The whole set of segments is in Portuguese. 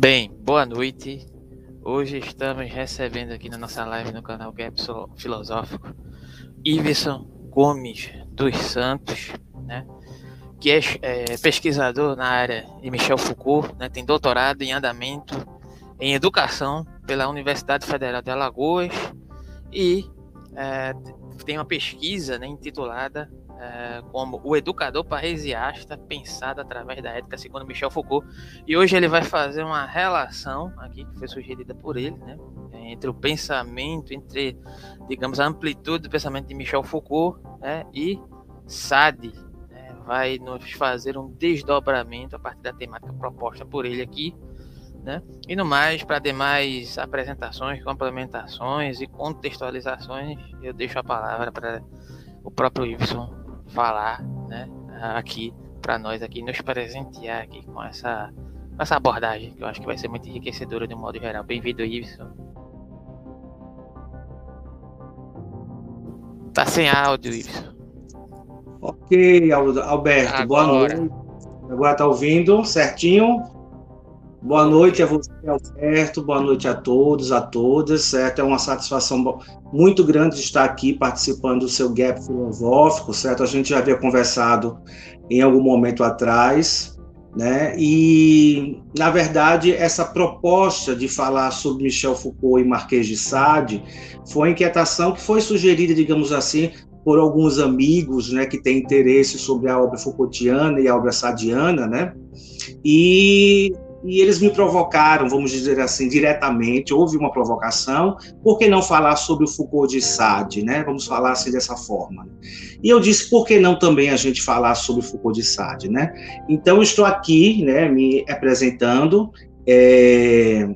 Bem, boa noite. Hoje estamos recebendo aqui na nossa live no canal Gap Filosófico Iverson Gomes dos Santos, né? que é, é, pesquisador na área de Michel Foucault, né? tem doutorado em andamento em educação pela Universidade Federal de Alagoas e é, tem uma pesquisa né, intitulada é, como o educador paresiasta pensado através da ética, segundo Michel Foucault. E hoje ele vai fazer uma relação aqui que foi sugerida por ele, né, entre o pensamento, entre, digamos, a amplitude do pensamento de Michel Foucault né, e Sade. Né, vai nos fazer um desdobramento a partir da temática proposta por ele aqui. Né? E no mais, para demais apresentações, complementações e contextualizações, eu deixo a palavra para o próprio Iveson falar, né, aqui para nós aqui nos presentear aqui com essa essa abordagem que eu acho que vai ser muito enriquecedora de um modo geral. Bem-vindo, Iveson. Tá sem áudio, Iveson. Ok, Alberto, Agora. boa noite. Agora tá ouvindo certinho? Boa noite a você, Alberto. Boa noite a todos, a todas. Certo? É uma satisfação muito grande estar aqui participando do seu Gap Filosófico, certo? A gente já havia conversado em algum momento atrás, né? E, na verdade, essa proposta de falar sobre Michel Foucault e Marquês de Sade foi uma inquietação que foi sugerida, digamos assim, por alguns amigos, né, que têm interesse sobre a obra Foucaultiana e a obra sadiana, né? E e eles me provocaram, vamos dizer assim, diretamente, houve uma provocação, por que não falar sobre o Foucault de Sade, né? Vamos falar assim dessa forma. E eu disse, por que não também a gente falar sobre o Foucault de Sade, né? Então, estou aqui, né, me apresentando, é,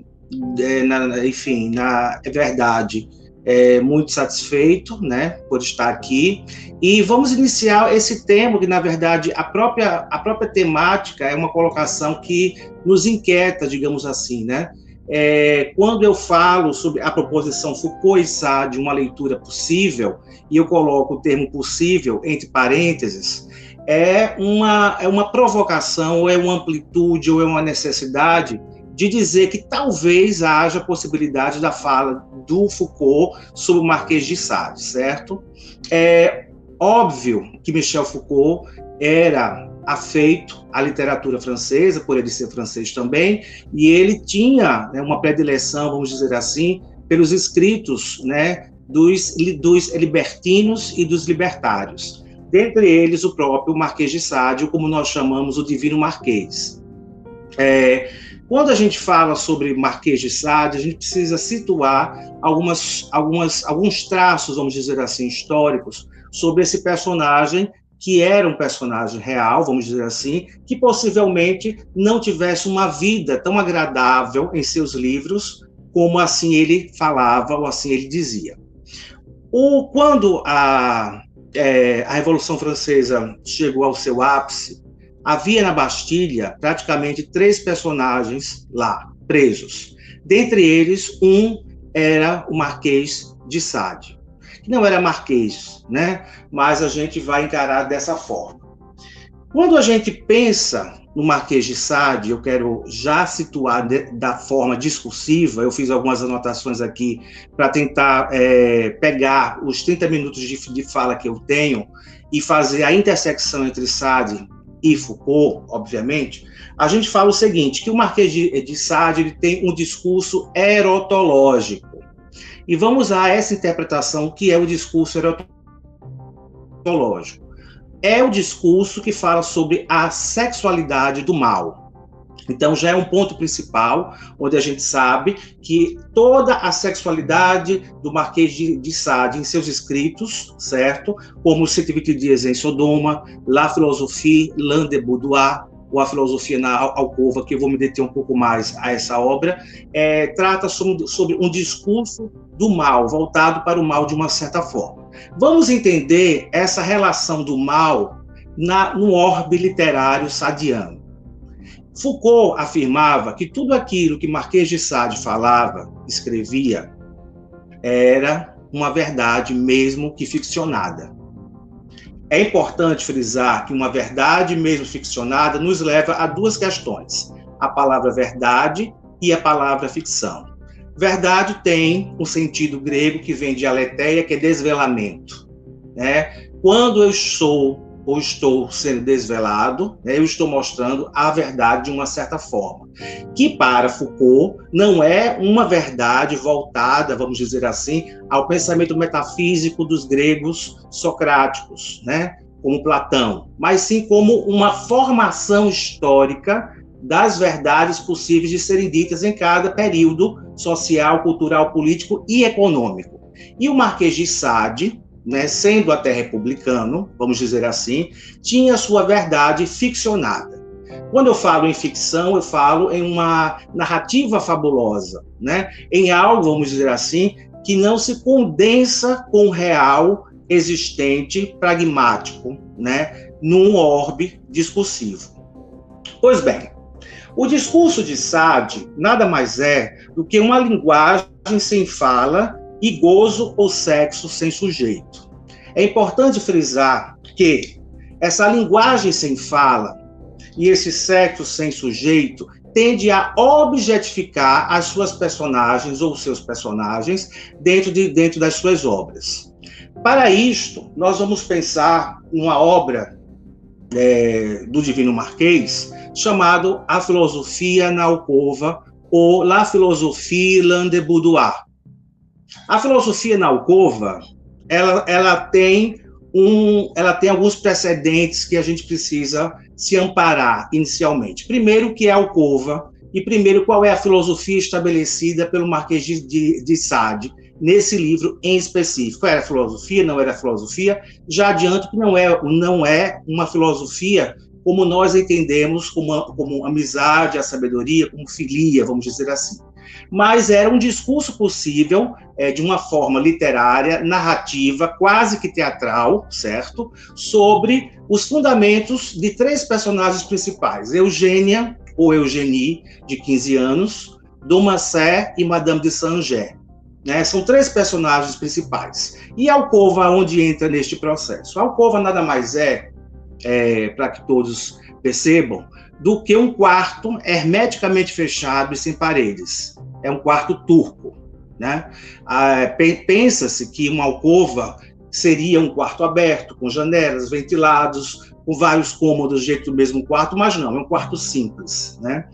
é, na, enfim, na é verdade, é, muito satisfeito, né, por estar aqui. E vamos iniciar esse tema que, na verdade, a própria a própria temática é uma colocação que nos inquieta, digamos assim, né? É, quando eu falo sobre a proposição Foucault e Sade, uma leitura possível, e eu coloco o termo possível entre parênteses, é uma, é uma provocação, ou é uma amplitude, ou é uma necessidade de dizer que talvez haja possibilidade da fala do Foucault sobre o Marquês de Sade, certo? É óbvio que Michel Foucault era afeito à literatura francesa, por ele ser francês também, e ele tinha né, uma predileção, vamos dizer assim, pelos escritos né, dos, dos libertinos e dos libertários. Dentre eles, o próprio Marquês de Sade, como nós chamamos o Divino Marquês. É, quando a gente fala sobre Marquês de Sade, a gente precisa situar algumas, algumas, alguns traços, vamos dizer assim, históricos sobre esse personagem que era um personagem real, vamos dizer assim, que possivelmente não tivesse uma vida tão agradável em seus livros como assim ele falava ou assim ele dizia. O, quando a, é, a Revolução Francesa chegou ao seu ápice, havia na Bastilha praticamente três personagens lá, presos. Dentre eles, um era o Marquês de Sade, que não era Marquês, né? mas a gente vai encarar dessa forma. Quando a gente pensa no Marquês de Sade, eu quero já situar de, da forma discursiva, eu fiz algumas anotações aqui para tentar é, pegar os 30 minutos de, de fala que eu tenho e fazer a intersecção entre Sade e Foucault, obviamente, a gente fala o seguinte, que o Marquês de, de Sade ele tem um discurso erotológico. E vamos usar essa interpretação que é o discurso erotológico. É o discurso que fala sobre a sexualidade do mal. Então já é um ponto principal, onde a gente sabe que toda a sexualidade do Marquês de, de Sade em seus escritos, certo? Como 120 dias em Sodoma, La Philosophie, L'un de Boudoir, ou a filosofia na alcova, que eu vou me deter um pouco mais a essa obra, é, trata sobre, sobre um discurso do mal, voltado para o mal de uma certa forma. Vamos entender essa relação do mal na, no orbe literário sadiano. Foucault afirmava que tudo aquilo que Marquês de Sade falava, escrevia, era uma verdade mesmo que ficcionada. É importante frisar que uma verdade mesmo ficcionada nos leva a duas questões: a palavra verdade e a palavra ficção. Verdade tem um sentido grego que vem de aletheia, que é desvelamento. Né? Quando eu sou ou estou sendo desvelado, né, eu estou mostrando a verdade de uma certa forma, que para Foucault não é uma verdade voltada, vamos dizer assim, ao pensamento metafísico dos gregos socráticos, né, como Platão, mas sim como uma formação histórica das verdades possíveis de serem ditas em cada período social, cultural, político e econômico. E o Marquês de Sade, né, sendo até republicano, vamos dizer assim, tinha sua verdade ficcionada. Quando eu falo em ficção, eu falo em uma narrativa fabulosa, né, em algo, vamos dizer assim, que não se condensa com o real existente pragmático, né, num orbe discursivo. Pois bem, o discurso de Sade nada mais é do que uma linguagem sem fala e gozo ou sexo sem sujeito. É importante frisar que essa linguagem sem fala e esse sexo sem sujeito tende a objetificar as suas personagens ou seus personagens dentro, de, dentro das suas obras. Para isto, nós vamos pensar numa obra é, do Divino Marquês chamado A Filosofia na Alcova ou La Philosophie de Boudoir. A filosofia na alcova, ela, ela tem um, ela tem alguns precedentes que a gente precisa se amparar inicialmente. Primeiro, que é a alcova, e primeiro, qual é a filosofia estabelecida pelo Marquês de, de, de Sade nesse livro em específico. Era filosofia, não era filosofia? Já adianto que não é, não é uma filosofia como nós entendemos como, como amizade, a sabedoria, como filia, vamos dizer assim mas era um discurso possível é, de uma forma literária, narrativa, quase que teatral, certo? Sobre os fundamentos de três personagens principais: Eugênia, ou Eugenie, de 15 anos, Domacé e Madame de Saint-Ger. Né? São três personagens principais. E alcova, onde entra neste processo? Alcova nada mais é, é para que todos percebam, do que um quarto hermeticamente fechado e sem paredes. É um quarto turco. Né? Ah, Pensa-se que uma alcova seria um quarto aberto, com janelas, ventilados, com vários cômodos do jeito do mesmo quarto, mas não, é um quarto simples. Né?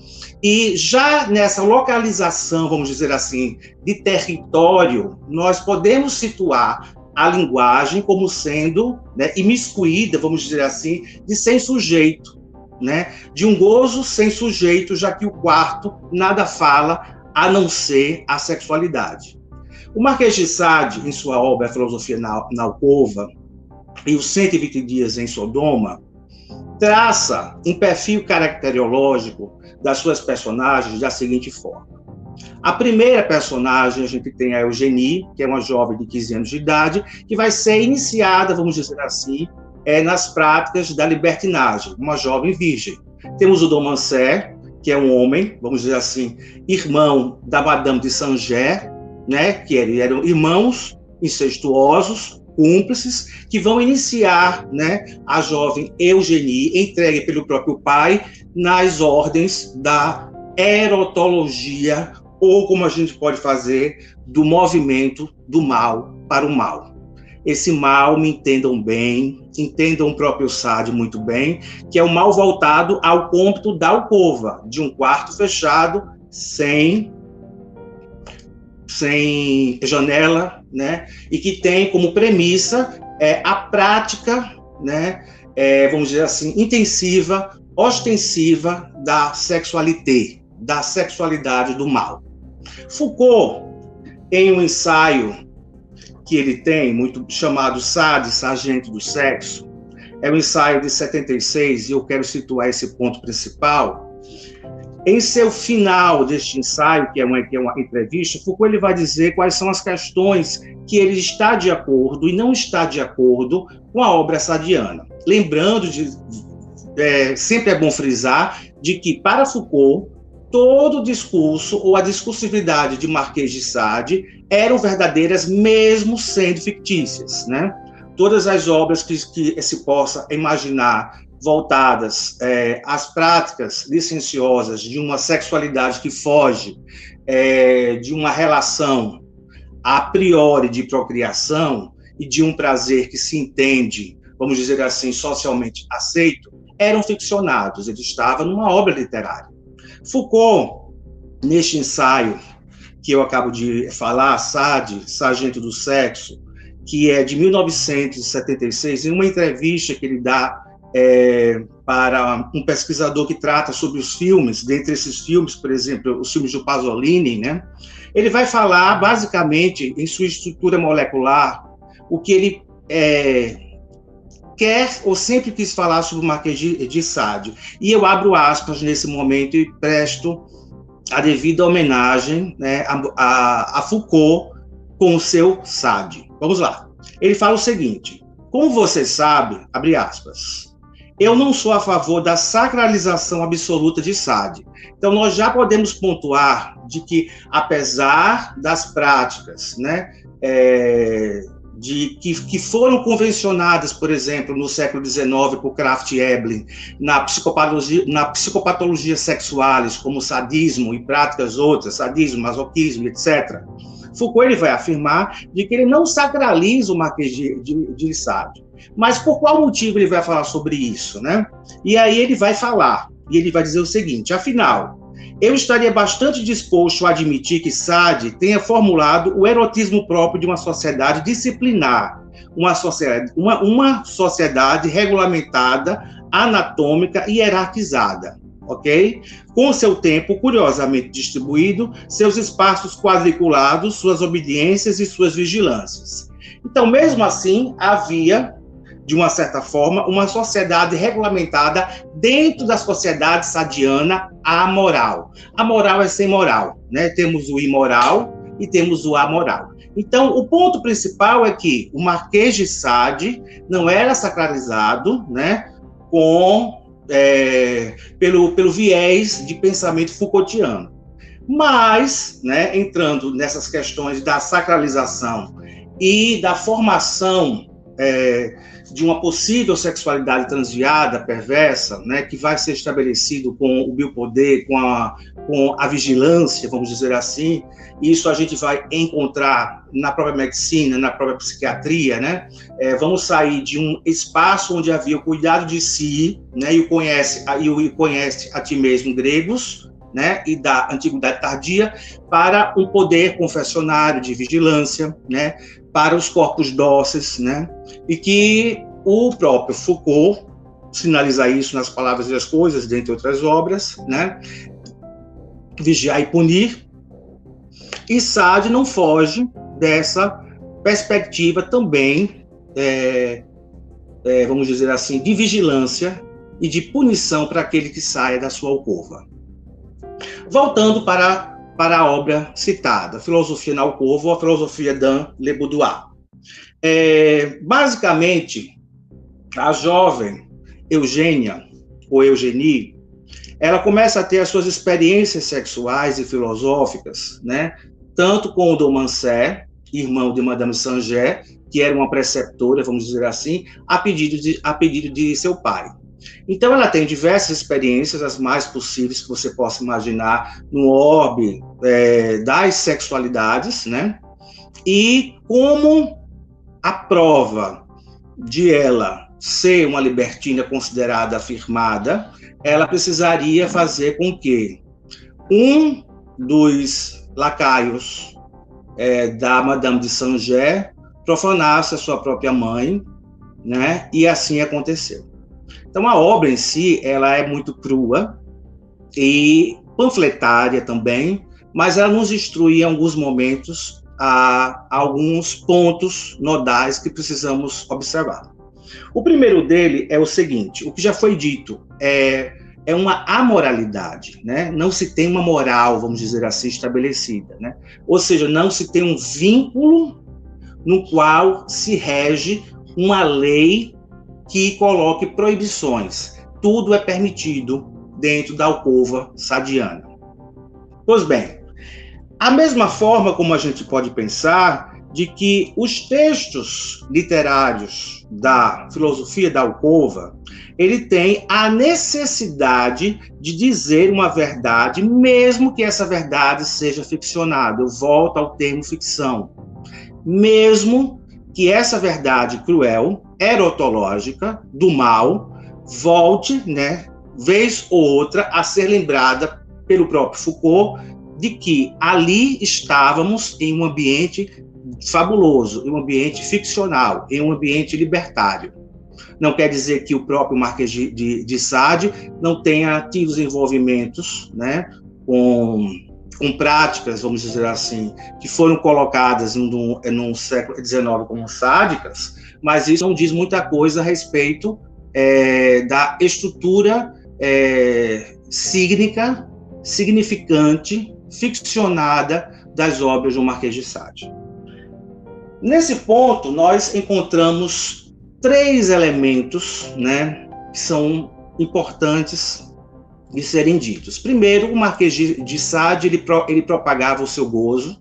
E já nessa localização, vamos dizer assim, de território, nós podemos situar a linguagem como sendo né, imiscuída, vamos dizer assim, de sem sujeito né? De um gozo sem sujeito, já que o quarto nada fala a não ser a sexualidade. O Marquês de Sade, em sua obra Filosofia na, na Alcova e os 120 Dias em Sodoma, traça um perfil caracteriológico das suas personagens da seguinte forma. A primeira personagem, a gente tem a Eugenie, que é uma jovem de 15 anos de idade, que vai ser iniciada, vamos dizer assim, é, nas práticas da libertinagem, uma jovem virgem. Temos o Dom Mancé, que é um homem, vamos dizer assim, irmão da Madame de Saint-Ger, né, que eram irmãos incestuosos, cúmplices, que vão iniciar né, a jovem Eugenie, entregue pelo próprio pai, nas ordens da erotologia, ou como a gente pode fazer, do movimento do mal para o mal esse mal, me entendam bem, entendam o próprio Sade muito bem, que é o mal voltado ao cômputo da alcova, de um quarto fechado, sem sem janela, né? E que tem como premissa é, a prática, né? É, vamos dizer assim, intensiva, ostensiva da sexualité, da sexualidade do mal. Foucault, em um ensaio que ele tem, muito chamado Sade, Sargento do Sexo, é um ensaio de 76 e eu quero situar esse ponto principal. Em seu final deste ensaio, que é uma, que é uma entrevista, Foucault ele vai dizer quais são as questões que ele está de acordo e não está de acordo com a obra sadiana. Lembrando de, é, sempre é bom frisar de que para Foucault todo o discurso ou a discursividade de Marquês de Sade eram verdadeiras, mesmo sendo fictícias, né? Todas as obras que, que se possa imaginar voltadas é, às práticas licenciosas de uma sexualidade que foge é, de uma relação a priori de procriação e de um prazer que se entende, vamos dizer assim, socialmente aceito, eram ficcionados, ele estava numa obra literária. Foucault, neste ensaio que eu acabo de falar, Sade, Sargento do Sexo, que é de 1976, em uma entrevista que ele dá é, para um pesquisador que trata sobre os filmes, dentre esses filmes, por exemplo, os filmes do Pasolini, né? Ele vai falar basicamente em sua estrutura molecular o que ele é, quer ou sempre quis falar sobre o Marquês de, de Sade. E eu abro aspas nesse momento e presto a devida homenagem né, a, a, a Foucault com o seu Sade. Vamos lá. Ele fala o seguinte: como você sabe, abre aspas, eu não sou a favor da sacralização absoluta de Sade. Então, nós já podemos pontuar de que, apesar das práticas né, é, de, que, que foram convencionadas, por exemplo, no século XIX por Kraft e Ebling, na psicopatologia, na psicopatologia sexuais, como sadismo e práticas outras, sadismo, masoquismo, etc., Foucault ele vai afirmar de que ele não sacraliza o Marquês de, de, de Sade. Mas por qual motivo ele vai falar sobre isso, né? E aí ele vai falar, e ele vai dizer o seguinte: afinal, eu estaria bastante disposto a admitir que Sade tenha formulado o erotismo próprio de uma sociedade disciplinar, uma sociedade, uma, uma sociedade regulamentada, anatômica e hierarquizada, ok? Com seu tempo curiosamente distribuído, seus espaços quadriculados, suas obediências e suas vigilâncias. Então, mesmo assim, havia de uma certa forma, uma sociedade regulamentada dentro da sociedade sadiana amoral. A moral é sem moral, né? Temos o imoral e temos o amoral. Então, o ponto principal é que o Marquês de Sade não era sacralizado, né, com é, pelo, pelo viés de pensamento Foucaultiano. Mas, né, entrando nessas questões da sacralização e da formação é, de uma possível sexualidade transviada, perversa, né, que vai ser estabelecido com o biopoder, com a, com a vigilância, vamos dizer assim, isso a gente vai encontrar na própria medicina, na própria psiquiatria, né? É, vamos sair de um espaço onde havia o cuidado de si, né, e o conhece, e o conhece a ti mesmo gregos, né, e da antiguidade tardia, para um poder confessionário de vigilância, né, para os corpos dóceis, né? E que o próprio Foucault sinaliza isso nas Palavras e as Coisas, dentre outras obras, né? Vigiar e punir. E Sade não foge dessa perspectiva também, é, é, vamos dizer assim, de vigilância e de punição para aquele que saia da sua alcova. Voltando para para a obra citada, Filosofia na Alcova ou a Filosofia d'Anne Le Boudoir. É, basicamente, a jovem Eugênia, ou Eugenie, ela começa a ter as suas experiências sexuais e filosóficas, né? tanto com o Domancé, irmão de Madame Sanger, que era uma preceptora, vamos dizer assim, a pedido de, a pedido de seu pai. Então, ela tem diversas experiências, as mais possíveis que você possa imaginar, no orbe é, das sexualidades, né? E como a prova de ela ser uma libertina considerada afirmada, ela precisaria fazer com que um dos lacaios é, da Madame de Saint-Ger profanasse a sua própria mãe, né? E assim aconteceu. Então a obra em si, ela é muito crua e panfletária também, mas ela nos instrui em alguns momentos a, alguns pontos nodais que precisamos observar. O primeiro dele é o seguinte: o que já foi dito é, é uma amoralidade, né? Não se tem uma moral, vamos dizer assim, estabelecida, né? Ou seja, não se tem um vínculo no qual se rege uma lei que coloque proibições. Tudo é permitido dentro da alcova sadiana. Pois bem, A mesma forma como a gente pode pensar de que os textos literários da filosofia da alcova, ele tem a necessidade de dizer uma verdade, mesmo que essa verdade seja ficcionada. Eu volto ao termo ficção. Mesmo que essa verdade cruel, erotológica, do mal, volte, né, vez ou outra, a ser lembrada pelo próprio Foucault de que ali estávamos em um ambiente fabuloso, em um ambiente ficcional, em um ambiente libertário. Não quer dizer que o próprio Marquês de, de, de Sade não tenha tido desenvolvimentos né, com, com práticas, vamos dizer assim, que foram colocadas no, no século XIX como sádicas, mas isso não diz muita coisa a respeito é, da estrutura é, significante, ficcionada das obras do Marquês de Sade. Nesse ponto, nós encontramos três elementos né, que são importantes de serem ditos. Primeiro, o Marquês de Sade ele, ele propagava o seu gozo,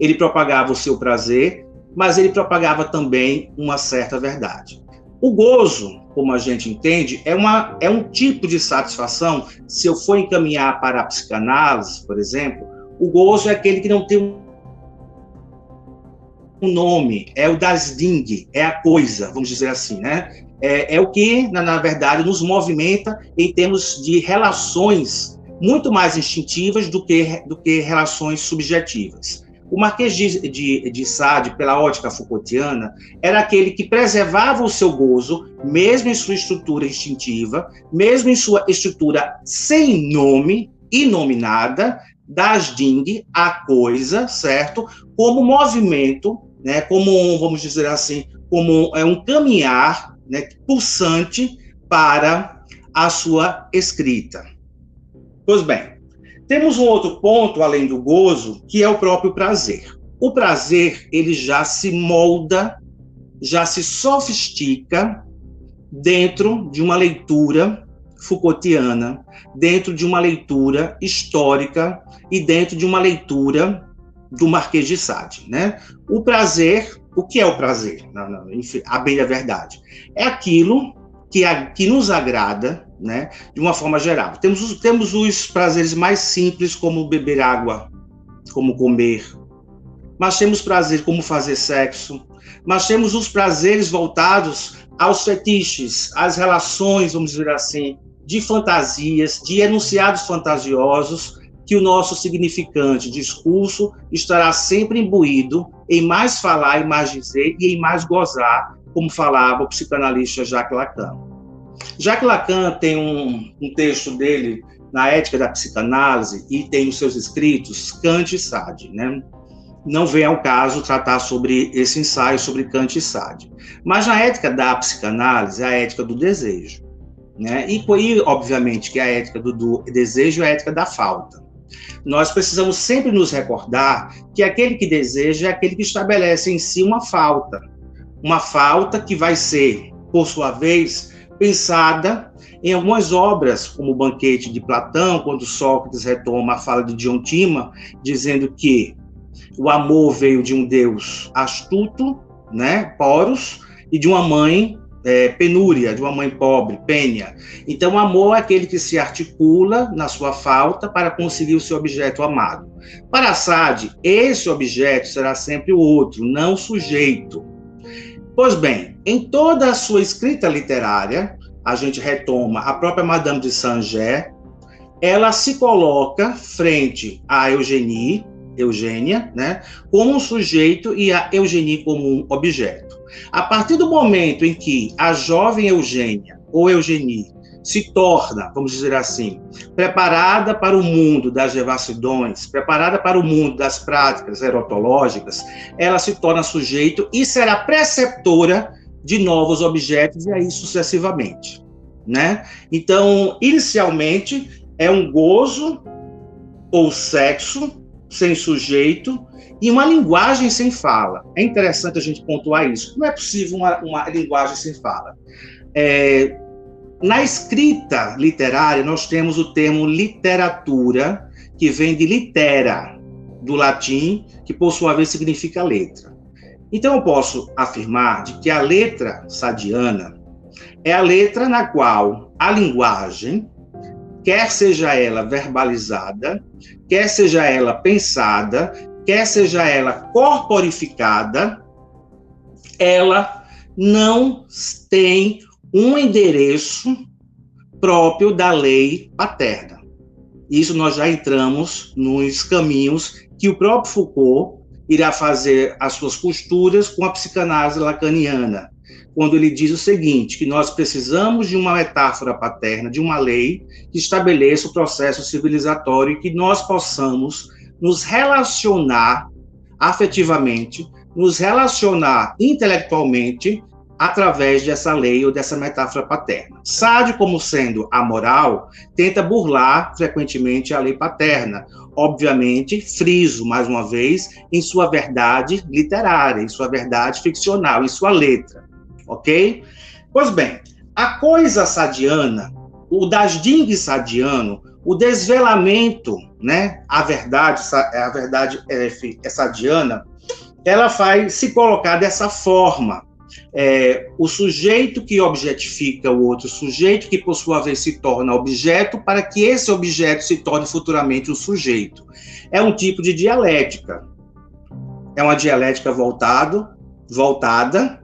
ele propagava o seu prazer, mas ele propagava também uma certa verdade. O gozo, como a gente entende, é, uma, é um tipo de satisfação. Se eu for encaminhar para a psicanálise, por exemplo, o gozo é aquele que não tem um nome, é o das ding, é a coisa, vamos dizer assim, né? É, é o que, na, na, verdade, nos movimenta em termos de relações muito mais instintivas do que, do que relações subjetivas. O Marquês de, de, de Sade, pela ótica Foucaultiana, era aquele que preservava o seu gozo, mesmo em sua estrutura instintiva, mesmo em sua estrutura sem nome, inominada, das ding, a coisa, certo? Como movimento né, como um, vamos dizer assim, como é um caminhar né, pulsante para a sua escrita. Pois bem, temos um outro ponto além do gozo, que é o próprio prazer. O prazer, ele já se molda, já se sofistica dentro de uma leitura Foucaultiana, dentro de uma leitura histórica e dentro de uma leitura do Marquês de Sade, né? O prazer, o que é o prazer? Não, não, enfim, a bem da verdade, é aquilo que, a, que nos agrada, né? De uma forma geral. Temos os, temos os prazeres mais simples, como beber água, como comer. Mas temos prazer como fazer sexo. Mas temos os prazeres voltados aos fetiches, às relações, vamos dizer assim, de fantasias, de enunciados fantasiosos, que o nosso significante discurso estará sempre imbuído em mais falar e mais dizer e em mais gozar, como falava o psicanalista Jacques Lacan. Jacques Lacan tem um, um texto dele na Ética da Psicanálise e tem nos seus escritos Kant e Sade, né? Não vem ao caso tratar sobre esse ensaio sobre Kant e Sade. Mas na ética da psicanálise, a ética do desejo. Né? E, e obviamente, que a ética do, do desejo é a ética da falta nós precisamos sempre nos recordar que aquele que deseja é aquele que estabelece em si uma falta. Uma falta que vai ser, por sua vez, pensada em algumas obras, como o Banquete de Platão, quando Sócrates retoma a fala de Diontima, dizendo que o amor veio de um Deus astuto, né, Poros, e de uma mãe é, penúria, de uma mãe pobre, penha. Então, o amor é aquele que se articula na sua falta para conseguir o seu objeto amado. Para Sade, esse objeto será sempre o outro, não o sujeito. Pois bem, em toda a sua escrita literária, a gente retoma a própria Madame de Saint-Germain, ela se coloca frente a Eugenie, Eugênia, né, como um sujeito e a Eugenie como um objeto. A partir do momento em que a jovem Eugênia ou Eugenie se torna, vamos dizer assim, preparada para o mundo das devassidões, preparada para o mundo das práticas erotológicas, ela se torna sujeito e será preceptora de novos objetos e aí sucessivamente, né? Então, inicialmente é um gozo ou sexo sem sujeito e uma linguagem sem fala. É interessante a gente pontuar isso. Não é possível uma, uma linguagem sem fala. É, na escrita literária, nós temos o termo literatura, que vem de litera. do latim, que por sua vez significa letra. Então eu posso afirmar de que a letra sadiana é a letra na qual a linguagem, quer seja ela verbalizada, quer seja ela pensada, quer seja ela corporificada, ela não tem um endereço próprio da lei paterna. Isso nós já entramos nos caminhos que o próprio Foucault irá fazer as suas costuras com a psicanálise lacaniana, quando ele diz o seguinte, que nós precisamos de uma metáfora paterna, de uma lei que estabeleça o processo civilizatório e que nós possamos nos relacionar afetivamente, nos relacionar intelectualmente através dessa lei ou dessa metáfora paterna. Sade, como sendo amoral, tenta burlar frequentemente a lei paterna. Obviamente, friso, mais uma vez, em sua verdade literária, em sua verdade ficcional, em sua letra. Ok? Pois bem, a coisa sadiana, o dasding sadiano, o desvelamento, né, a verdade, a verdade é, é sadiana, ela vai se colocar dessa forma é, o sujeito que objetifica o outro sujeito, que por sua vez se torna objeto, para que esse objeto se torne futuramente o sujeito. É um tipo de dialética. É uma dialética voltado, voltada.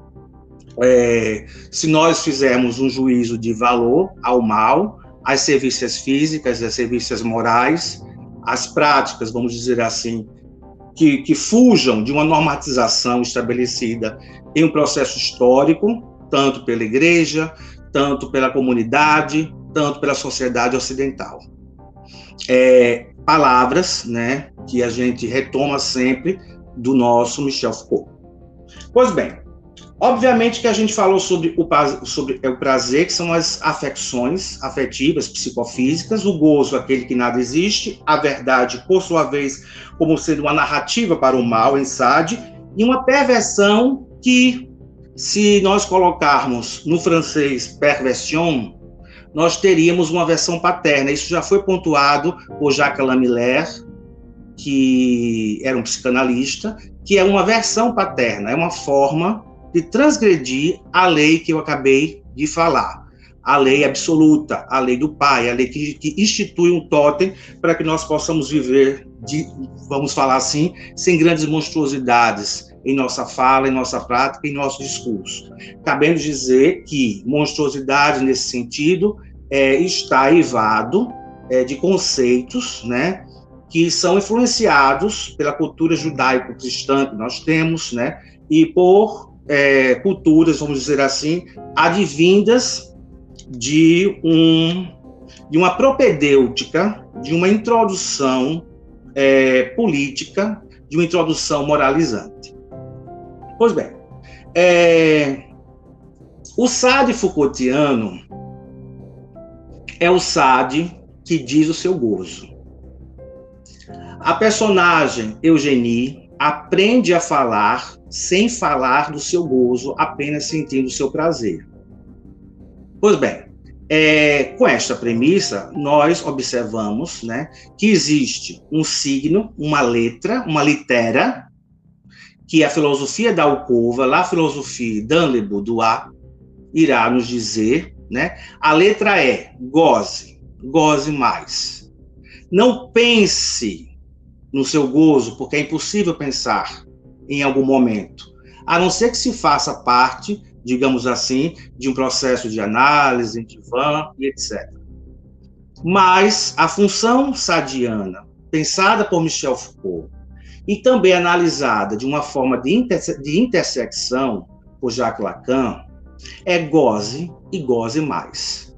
É, se nós fizermos um juízo de valor ao mal, às serviços físicas, às serviços morais, as práticas, vamos dizer assim, que, que fujam de uma normatização estabelecida em um processo histórico, tanto pela igreja, tanto pela comunidade, tanto pela sociedade ocidental. É, palavras né, que a gente retoma sempre do nosso Michel Foucault. Pois bem, obviamente que a gente falou sobre o, sobre o prazer, que são as afecções afetivas, psicofísicas, o gozo, aquele que nada existe, a verdade, por sua vez, como sendo uma narrativa para o mal em Sade, e uma perversão que, se nós colocarmos no francês perversion, nós teríamos uma versão paterna. Isso já foi pontuado por Jacques Lamillère, que era um psicanalista, que é uma versão paterna, é uma forma de transgredir a lei que eu acabei de falar. A lei absoluta, a lei do pai, a lei que, que institui um totem para que nós possamos viver, de, vamos falar assim, sem grandes monstruosidades, em nossa fala, em nossa prática, em nosso discurso. Cabendo dizer que monstruosidade nesse sentido é, está evado é, de conceitos, né, que são influenciados pela cultura judaico-cristã que nós temos, né, e por é, culturas, vamos dizer assim, advindas de um de uma propedêutica, de uma introdução é, política, de uma introdução moralizante. Pois bem, é, o Sade Foucaultiano é o Sade que diz o seu gozo. A personagem Eugenie aprende a falar sem falar do seu gozo, apenas sentindo o seu prazer. Pois bem, é, com esta premissa, nós observamos né, que existe um signo, uma letra, uma litera, que a filosofia da alcova, lá a filosofia d'Anle Boudoir, irá nos dizer, né? A letra é goze, goze mais. Não pense no seu gozo, porque é impossível pensar em algum momento, a não ser que se faça parte, digamos assim, de um processo de análise, de van e etc. Mas a função sadiana, pensada por Michel Foucault, e também analisada de uma forma de, interse de intersecção por Jacques Lacan, é goze e goze mais.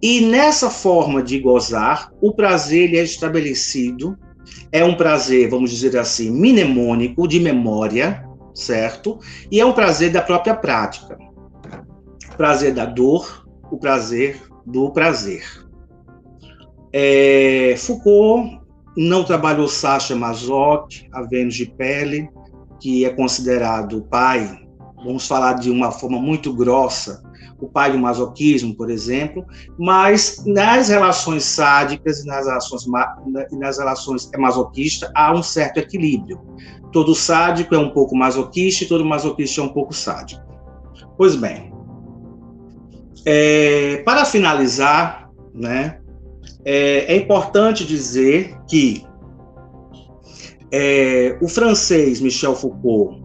E nessa forma de gozar, o prazer ele é estabelecido, é um prazer, vamos dizer assim, mnemônico, de memória, certo? E é um prazer da própria prática. Prazer da dor, o prazer do prazer. É, Foucault não trabalhou Sacha Mazoc, a Vênus de Pele, que é considerado o pai, vamos falar de uma forma muito grossa, o pai do masoquismo, por exemplo, mas nas relações sádicas e nas relações, nas relações masoquistas há um certo equilíbrio. Todo sádico é um pouco masoquista e todo masoquista é um pouco sádico. Pois bem, é, para finalizar, né, é, é importante dizer que é, o francês Michel Foucault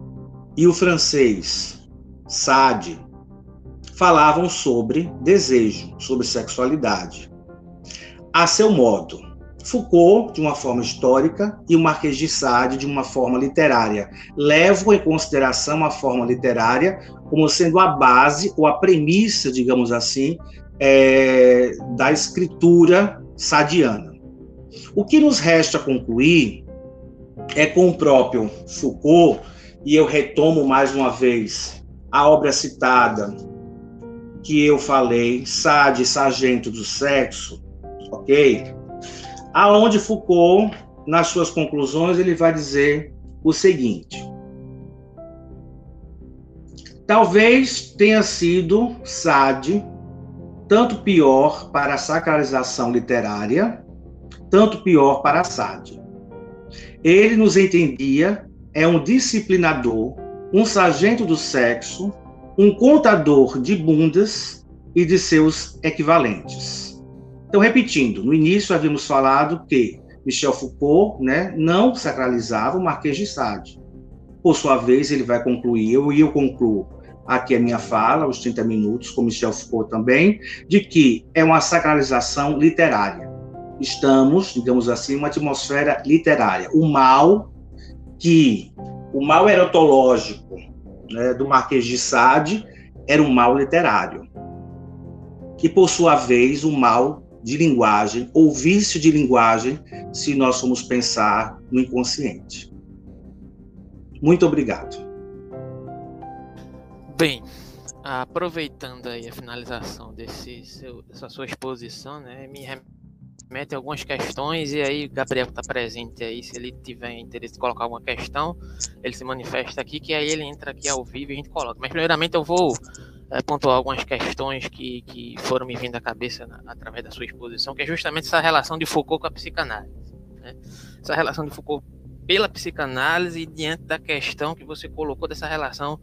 e o francês Sade falavam sobre desejo, sobre sexualidade. A seu modo, Foucault, de uma forma histórica, e o Marquês de Sade, de uma forma literária, levam em consideração a forma literária como sendo a base ou a premissa, digamos assim, é, da escritura sadiana. O que nos resta concluir é com o próprio Foucault, e eu retomo mais uma vez a obra citada que eu falei, Sade, Sargento do Sexo, ok? Aonde Foucault, nas suas conclusões, ele vai dizer o seguinte: talvez tenha sido Sade tanto pior para a sacralização literária, tanto pior para Sade. Ele nos entendia, é um disciplinador, um sargento do sexo, um contador de bundas e de seus equivalentes. Então, repetindo, no início havíamos falado que Michel Foucault né, não sacralizava o Marquês de Sade. Por sua vez, ele vai concluir, eu, e eu concluo aqui a minha fala, os 30 minutos, com Michel Foucault também, de que é uma sacralização literária estamos, digamos assim, uma atmosfera literária. O mal que o mal erotológico né, do Marquês de Sade era um mal literário, que por sua vez o mal de linguagem ou vício de linguagem, se nós formos pensar no inconsciente. Muito obrigado. Bem, aproveitando aí a finalização desse seu, dessa sua exposição, né, me mete algumas questões e aí Gabriel está presente aí, se ele tiver interesse em colocar alguma questão, ele se manifesta aqui, que aí ele entra aqui ao vivo e a gente coloca. Mas primeiramente eu vou é, pontuar algumas questões que, que foram me vindo à cabeça na, através da sua exposição, que é justamente essa relação de Foucault com a psicanálise. Né? Essa relação de Foucault pela psicanálise e diante da questão que você colocou dessa relação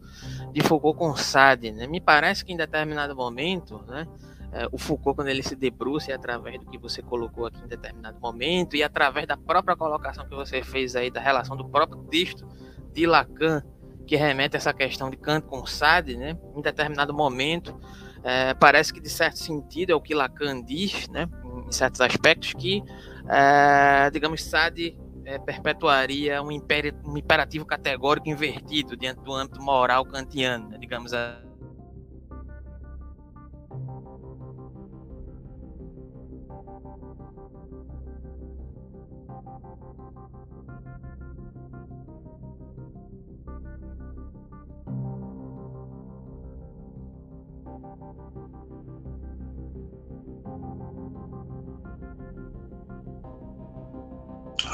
de Foucault com Sade. Né? Me parece que em determinado momento, né, é, o Foucault, quando ele se debruça, é através do que você colocou aqui em determinado momento, e através da própria colocação que você fez aí, da relação do próprio texto de Lacan, que remete a essa questão de Kant com Sade, né? em determinado momento, é, parece que de certo sentido é o que Lacan diz, né? em certos aspectos, que, é, digamos, Sade é, perpetuaria um, um imperativo categórico invertido diante do âmbito moral kantiano, né? digamos assim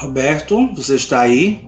Roberto, você está aí?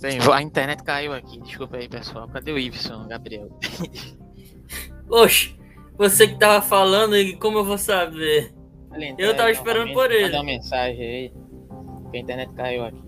Bem, a internet caiu aqui. Desculpa aí, pessoal. Cadê o Iveson, Gabriel? Oxe, você que tava falando como eu vou saber? eu tava esperando por ele. Manda uma mensagem aí. A internet caiu aqui.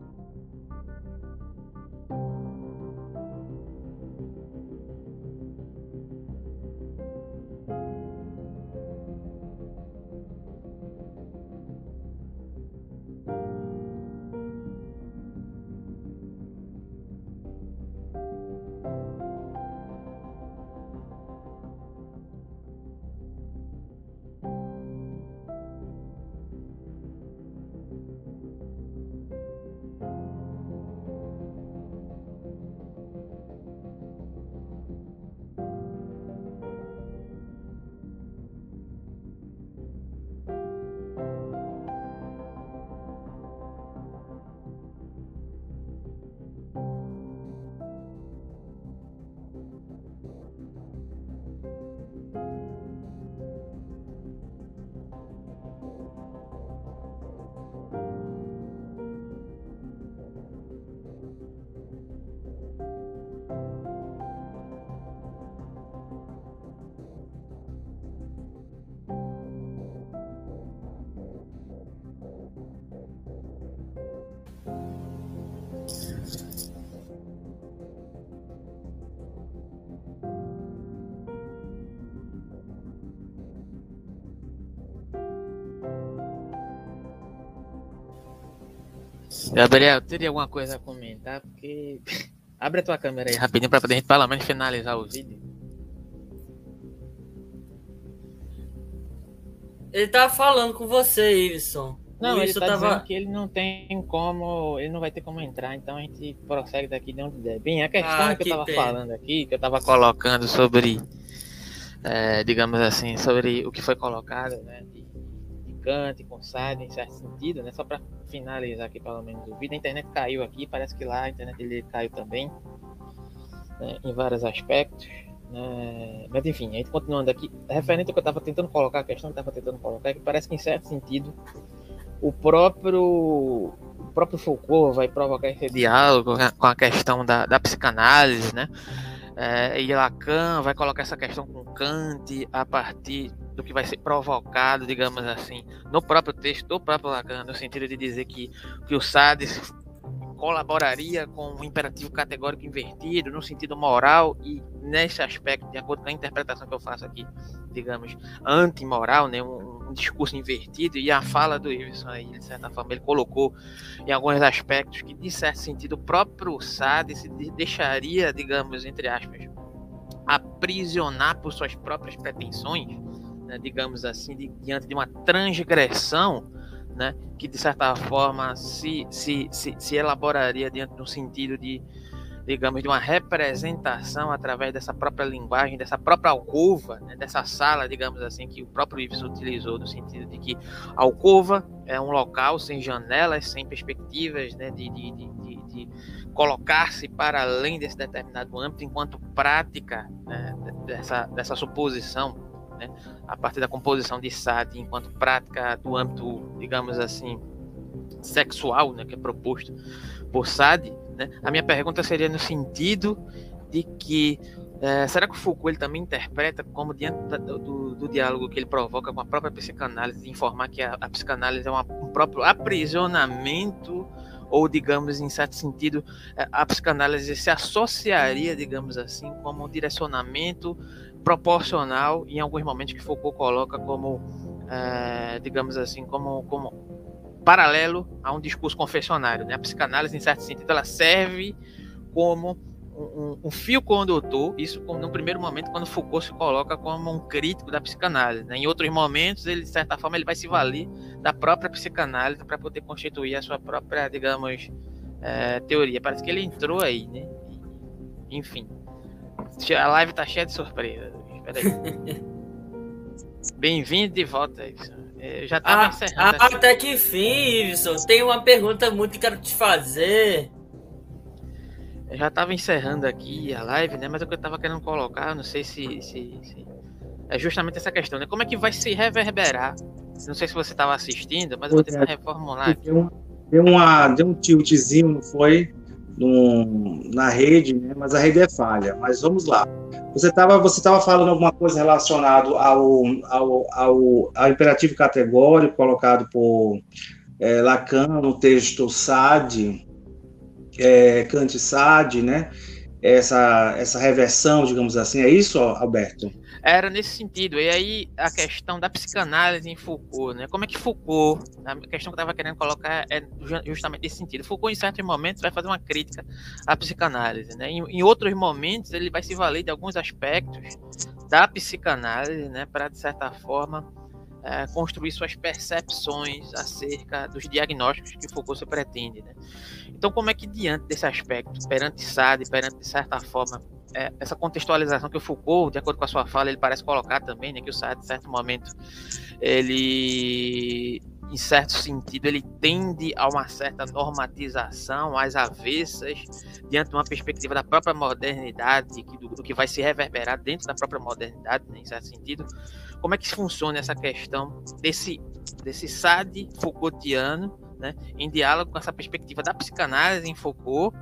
Gabriel, teria alguma coisa a comentar? Porque. Abre a tua câmera aí rapidinho para poder a gente pelo menos finalizar o vídeo. Ele tava falando com você, Iveson. Não, ele tá tava... dizendo que ele não tem como, ele não vai ter como entrar, então a gente prossegue daqui de onde der. Bem, a questão ah, que, que, eu tava falando aqui, que eu tava colocando sobre, é, digamos assim, sobre o que foi colocado, né, Kant com Sade, em certo sentido, né, só para finalizar aqui pelo menos o vídeo. A internet caiu aqui, parece que lá a internet dele caiu também, né, em vários aspectos. Né, mas enfim, a gente continuando aqui, referente ao que eu tava tentando colocar, a questão que eu tava tentando colocar, é que parece que em certo sentido o próprio, o próprio Foucault vai provocar esse diálogo com a questão da, da psicanálise, né? É, e Lacan vai colocar essa questão com Kant a partir do que vai ser provocado, digamos assim, no próprio texto do próprio Lacan, no sentido de dizer que, que o Sade colaboraria com o imperativo categórico invertido no sentido moral e nesse aspecto, de acordo com a interpretação que eu faço aqui, digamos, antimoral, né, um, um discurso invertido e a fala do Iverson aí, de certa forma, ele colocou em alguns aspectos que, de certo sentido, o próprio Sade deixaria, digamos, entre aspas, aprisionar por suas próprias pretensões, né, digamos assim, de, diante de uma transgressão né, que de certa forma se, se, se, se elaboraria dentro de um sentido de, digamos, de uma representação através dessa própria linguagem, dessa própria alcova, né, dessa sala, digamos assim, que o próprio Ibsen utilizou, no sentido de que a alcova é um local sem janelas, sem perspectivas né, de, de, de, de colocar-se para além desse determinado âmbito, enquanto prática né, dessa, dessa suposição né, a partir da composição de Sade enquanto prática do âmbito, digamos assim, sexual, né, que é proposto por Sade, né, a minha pergunta seria no sentido de que É, será que o Foucault ele também interpreta como diante do, do, do, diálogo que ele provoca com a própria psicanálise, de informar que a, a psicanálise é uma, um próprio aprisionamento, ou digamos, em certo sentido, é, a psicanálise se associaria, digamos assim, como um direcionamento proporcional em alguns momentos que Foucault coloca como, é, digamos assim, como, como paralelo a um discurso confessionário. Né? A psicanálise, em certo sentido, ela serve como um, um, fio condutor, isso no primeiro momento, quando Foucault se coloca como um crítico da psicanálise. Né? Em outros momentos, ele, de certa forma, ele vai se valer da própria psicanálise para poder constituir a sua própria, digamos, é, teoria. Parece que ele entrou aí, né? Enfim. A live tá cheia de surpresas. Bem-vindo de volta, Iveson. Eu já tava ah, encerrando. Ah, até que fim, Iveson. Tem uma pergunta muito que quero te fazer. Eu já estava encerrando aqui a live, né? Mas o que eu estava querendo colocar, não sei se, se, se, é justamente essa questão, né? Como é que vai se reverberar? Não sei se você estava assistindo, mas eu vou tentar reformular. Deu, deu, uma, deu um tiltzinho, não foi? No, na rede, né? Mas a rede é falha. Mas vamos lá. Você estava você tava falando alguma coisa relacionada ao, ao, ao, ao imperativo categórico colocado por é, Lacan no texto Sade, é, Kant Sade, né? Essa, essa reversão, digamos assim, é isso, Alberto? Era nesse sentido. E aí a questão da psicanálise em Foucault, né? Como é que Foucault, a questão que eu estava querendo colocar é justamente nesse sentido. Foucault, em certos momentos, vai fazer uma crítica à psicanálise, né? Em, em outros momentos, ele vai se valer de alguns aspectos da psicanálise, né? Para, de certa forma, é, construir suas percepções acerca dos diagnósticos que Foucault se pretende. Né? Então, como é que diante desse aspecto, perante Sade, perante de certa forma é, essa contextualização que o Foucault, de acordo com a sua fala, ele parece colocar também, né, que o Sade, em certo momento, ele, em certo sentido, ele tende a uma certa normatização às avessas, diante de uma perspectiva da própria modernidade, do, do que vai se reverberar dentro da própria modernidade, né, em certo sentido. Como é que funciona essa questão desse, desse Sade Foucaultiano, né, em diálogo com essa perspectiva da psicanálise em Foucault,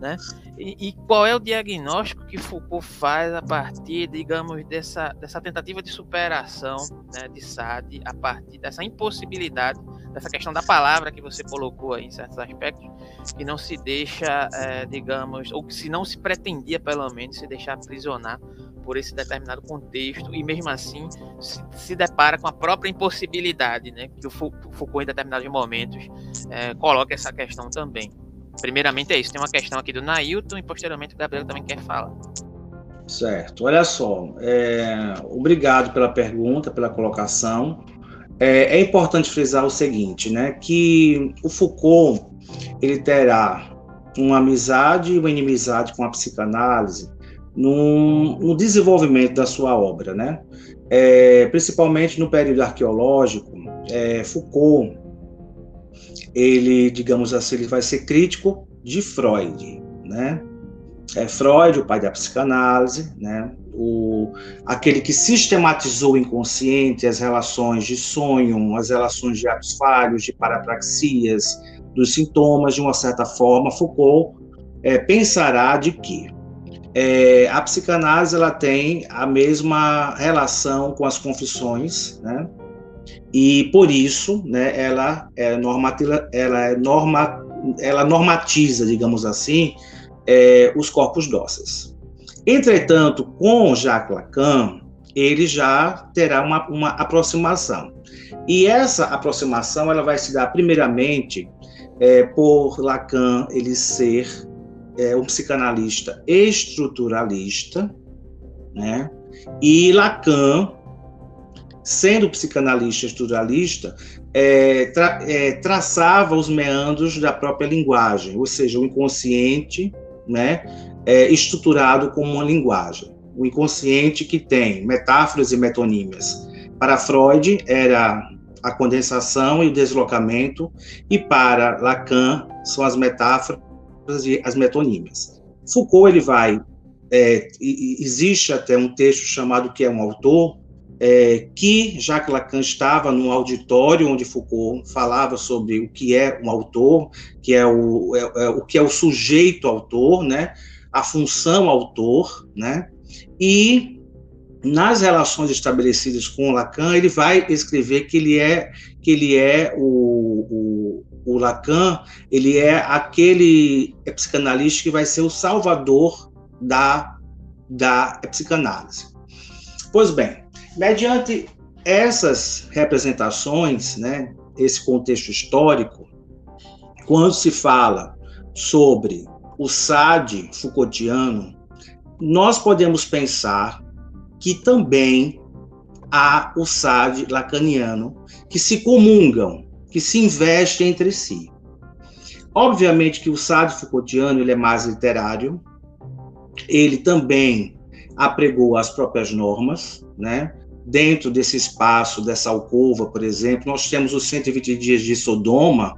né? E, e, qual é o diagnóstico que Foucault faz a partir, digamos, dessa, dessa tentativa de superação né, de Sade, a partir dessa impossibilidade, dessa questão da palavra que você colocou aí em certos aspectos, que não se deixa, é, digamos, ou que se não se pretendia, pelo menos, se deixar aprisionar por esse determinado contexto e mesmo assim se, se depara com a própria impossibilidade, né, que o Foucault em determinados momentos é, coloca essa questão também. Primeiramente é isso. Tem uma questão aqui do Nailton e posteriormente o Gabriel também quer falar. Certo. Olha só. É... Obrigado pela pergunta, pela colocação. É, é, importante frisar o seguinte, né? Que o Foucault ele terá uma amizade e uma inimizade com a psicanálise no, no desenvolvimento da sua obra, né? É, principalmente no período arqueológico, é, Foucault ele, digamos assim, ele vai ser crítico de Freud, né? É Freud, o pai da psicanálise, né? O, aquele que sistematizou o inconsciente, as relações de sonho, as relações de atos falhos, de parapraxias, dos sintomas, de uma certa forma, Foucault é, pensará de que é, a psicanálise ela tem a mesma relação com as confissões, né? E por isso né, ela, é normativa, ela, é norma, ela normatiza, digamos assim, é, os corpos dóceis. Entretanto, com Jacques Lacan, ele já terá uma, uma aproximação. E essa aproximação ela vai se dar primeiramente é, por Lacan ele ser é, um psicanalista estruturalista, né? E Lacan sendo psicanalista estruturalista, é, tra, é, traçava os meandros da própria linguagem, ou seja, o inconsciente né, é, estruturado como uma linguagem. O inconsciente que tem metáforas e metonímias. Para Freud, era a condensação e o deslocamento, e para Lacan, são as metáforas e as metonímias. Foucault ele vai é, existe até um texto chamado que é um autor é, que Jacques Lacan estava num auditório onde Foucault falava sobre o que é um autor, que é o, é, é, o que é o sujeito autor, né, a função autor, né, E nas relações estabelecidas com Lacan, ele vai escrever que ele é que ele é o, o, o Lacan, ele é aquele psicanalista que vai ser o salvador da da psicanálise. Pois bem, mediante essas representações, né, esse contexto histórico, quando se fala sobre o SAD Foucaultiano, nós podemos pensar que também há o SAD lacaniano, que se comungam, que se investem entre si. Obviamente que o SAD Foucaultiano ele é mais literário, ele também apregou as próprias normas, né? Dentro desse espaço, dessa alcova, por exemplo, nós temos os 120 dias de Sodoma,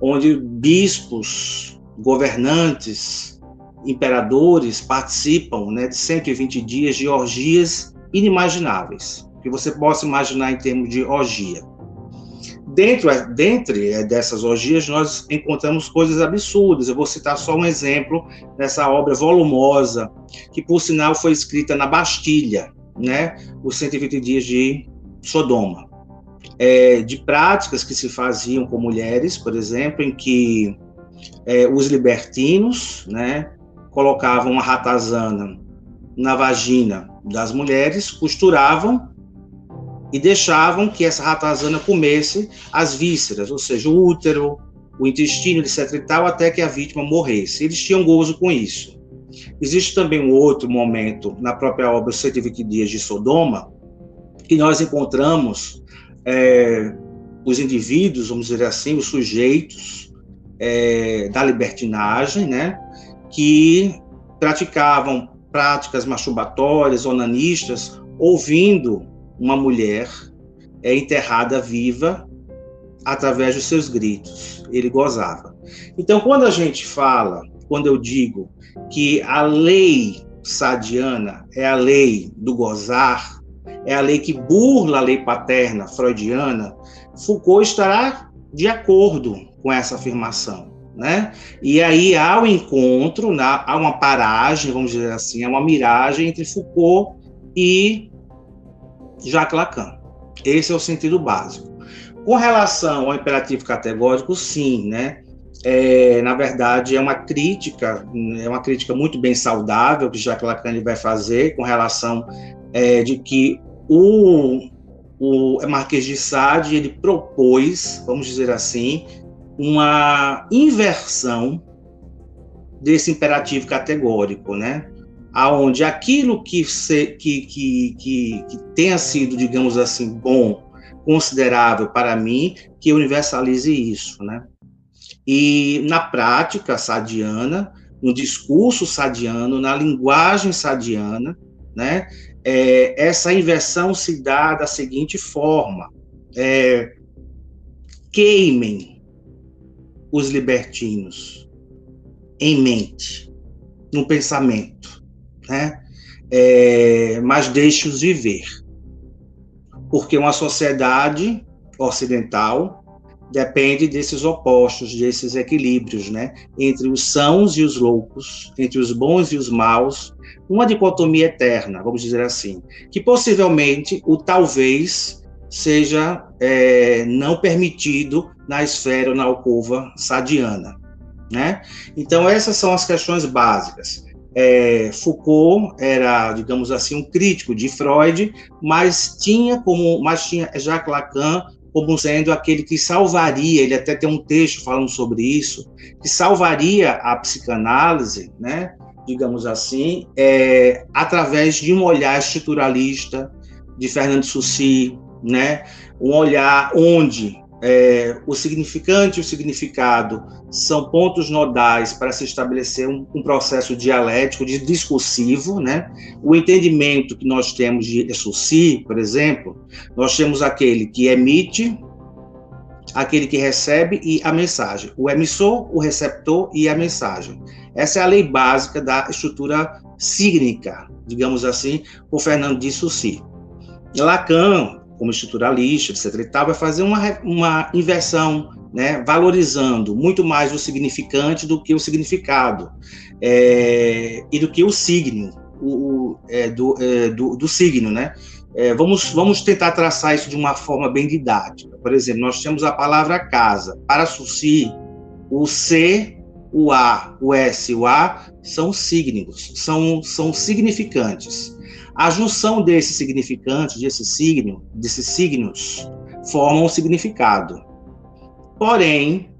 onde bispos, governantes, imperadores participam né, de 120 dias de orgias inimagináveis, que você possa imaginar em termos de orgia. Dentro, dentre é, dessas orgias, nós encontramos coisas absurdas. Eu vou citar só um exemplo dessa obra volumosa, que por sinal foi escrita na Bastilha, né? Os 120 dias de Sodoma. É, de práticas que se faziam com mulheres, por exemplo, em que é, os libertinos, né, colocavam uma ratazana na vagina das mulheres, costuravam e deixavam que essa ratazana comesse as vísceras, ou seja, o útero, o intestino, etc. e tal, até que a vítima morresse. Eles tinham gozo com isso. Existe também um outro momento na própria obra 120 Dias de Sodoma, que nós encontramos é, os indivíduos, vamos dizer assim, os sujeitos é, da libertinagem, né, que praticavam práticas masturbatórias, onanistas, ouvindo uma mulher é enterrada viva através dos seus gritos. Ele gozava. Então, quando a gente fala, quando eu digo que a lei sadiana é a lei do gozar, é a lei que burla a lei paterna freudiana, Foucault estará de acordo com essa afirmação. Né? E aí há um encontro, há uma paragem, vamos dizer assim, há uma miragem entre Foucault e Jacques Lacan. Esse é o sentido básico. Com relação ao imperativo categórico, sim, né? É, na verdade, é uma crítica, é uma crítica muito bem saudável que Jacques Lacan vai fazer com relação é, de que o, o Marquês de Sade ele propôs, vamos dizer assim, uma inversão desse imperativo categórico, né? aonde aquilo que, se, que, que, que, que tenha sido, digamos assim, bom, considerável para mim, que universalize isso, né? E na prática sadiana, no discurso sadiano, na linguagem sadiana, né? É, essa inversão se dá da seguinte forma: é, queimem os libertinos em mente, no pensamento né? É, mas deixe-os viver. Porque uma sociedade ocidental depende desses opostos, desses equilíbrios, né? Entre os sãos e os loucos, entre os bons e os maus, uma dicotomia eterna, vamos dizer assim, que possivelmente o talvez seja é, não permitido na esfera ou na alcova sadiana, né? Então essas são as questões básicas. É, Foucault era, digamos assim, um crítico de Freud, mas tinha como, mas tinha Jacques Lacan como sendo aquele que salvaria, ele até tem um texto falando sobre isso, que salvaria a psicanálise, né, digamos assim, é, através de um olhar estruturalista de Fernando Sussi, né, um olhar onde é, o significante e o significado são pontos nodais para se estabelecer um, um, processo dialético, de discursivo, né? O entendimento que nós temos de Sussi, por exemplo, nós temos aquele que emite, aquele que recebe e a mensagem. O emissor, o receptor e a mensagem. Essa é a lei básica da estrutura cígnica, digamos assim, por Fernando de Sussi. Lacan como estruturalista, etc. E tal, vai fazer uma, uma inversão, né, valorizando muito mais o significante do que o significado, é, e do que o signo. o, é, do, é, do, do, signo, né? É, vamos, vamos tentar traçar isso de uma forma bem didática. Por exemplo, nós temos a palavra casa. Para Suci, o C, o A, o S o A são signos, são, são significantes. A junção desses significantes, desse signo, desses signos, formam um significado. Porém,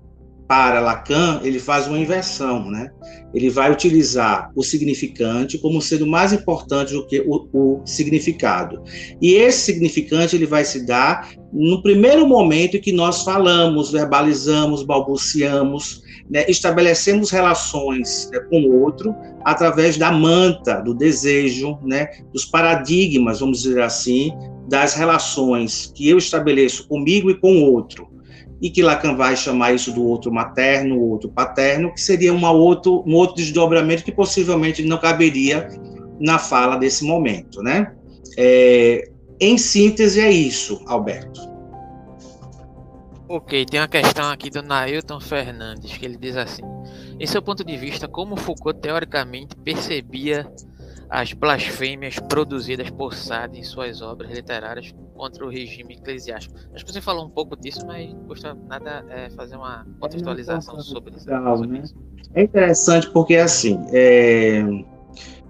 para Lacan, ele faz uma inversão, né? Ele vai utilizar o significante como sendo mais importante do que o, o, significado. E esse significante ele vai se dar no primeiro momento em que nós falamos, verbalizamos, balbuciamos, né? estabelecemos relações né, com o outro através da manta, do desejo, né? dos paradigmas, vamos dizer assim, das relações que eu estabeleço comigo e com o outro e que Lacan vai chamar isso do outro materno, outro paterno, que seria uma outro, um outro desdobramento que possivelmente não caberia na fala desse momento, né? É, em síntese é isso, Alberto. Ok, tem uma questão aqui do Nailton Fernandes, que ele diz assim: em seu ponto de vista, como Foucault teoricamente percebia as blasfêmias produzidas por Sade em suas obras literárias contra o regime eclesiástico. Acho que você falou um pouco disso, mas não custa nada é, fazer uma contextualização é sobre, legal, sobre né? isso. É interessante porque, assim, é...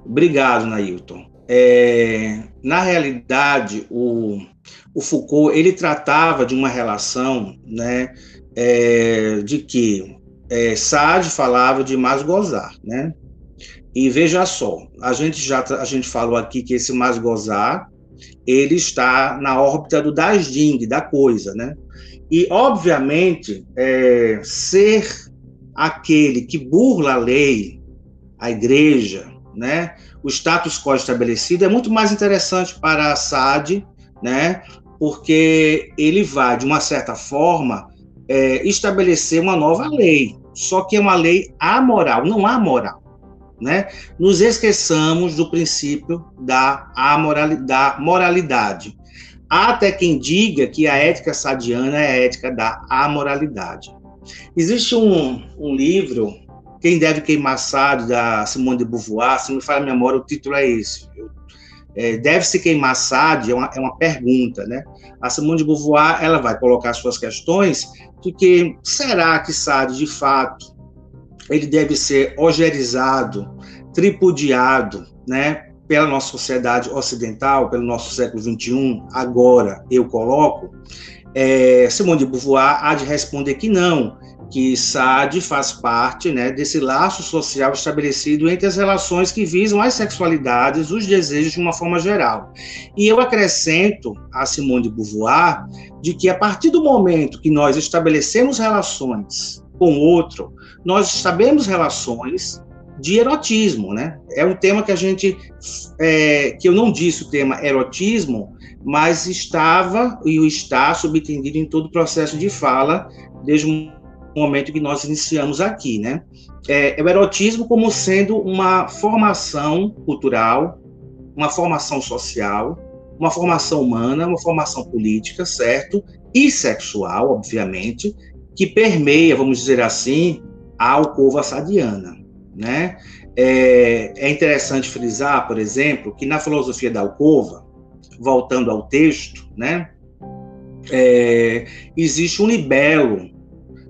obrigado, Nailton. É... Na realidade, o... o Foucault, ele tratava de uma relação, né, é... de que é, Sade falava de mais gozar, né? E veja só, a gente já a gente falou aqui que esse mais gozar, ele está na órbita do Dajing, da coisa, né? E, obviamente, é, ser aquele que burla a lei, a igreja, né? O status quo estabelecido é muito mais interessante para a SAD, né? Porque ele vai, de uma certa forma, é, estabelecer uma nova lei. Só que é uma lei amoral, não há moral né? Nos esqueçamos do princípio da, da moralidade. Há até quem diga que a ética sadiana é a ética da amoralidade. Existe um, um livro, Quem Deve Queimar Sade, da Simone de Beauvoir, se me fala a memória, o título é esse. É, Deve-se queimar Sade? É uma, é uma pergunta, né? A Simone de Beauvoir, ela vai colocar suas questões de que será que Sade, de fato, ele deve ser ogerizado, tripudiado, né, pela nossa sociedade ocidental, pelo nosso século XXI, agora eu coloco, é, Simone de Beauvoir há de responder que não, que Sade faz parte né, desse laço social estabelecido entre as relações que visam as sexualidades, os desejos de uma forma geral. E eu acrescento a Simone de Beauvoir de que a partir do momento que nós estabelecemos relações com outro, nós estabelemos relações de erotismo, né? É um tema que a gente, é, que eu não disse o tema erotismo, mas estava e o está subentendido em todo o processo de fala desde momento que nós iniciamos aqui, né? É, o erotismo como sendo uma formação cultural, uma formação social, uma formação humana, uma formação política, certo? E sexual, obviamente, que permeia, vamos dizer assim, a alcova sadiana. Né? É, é interessante frisar, por exemplo, que na filosofia da alcova, voltando ao texto, né, é, existe um libelo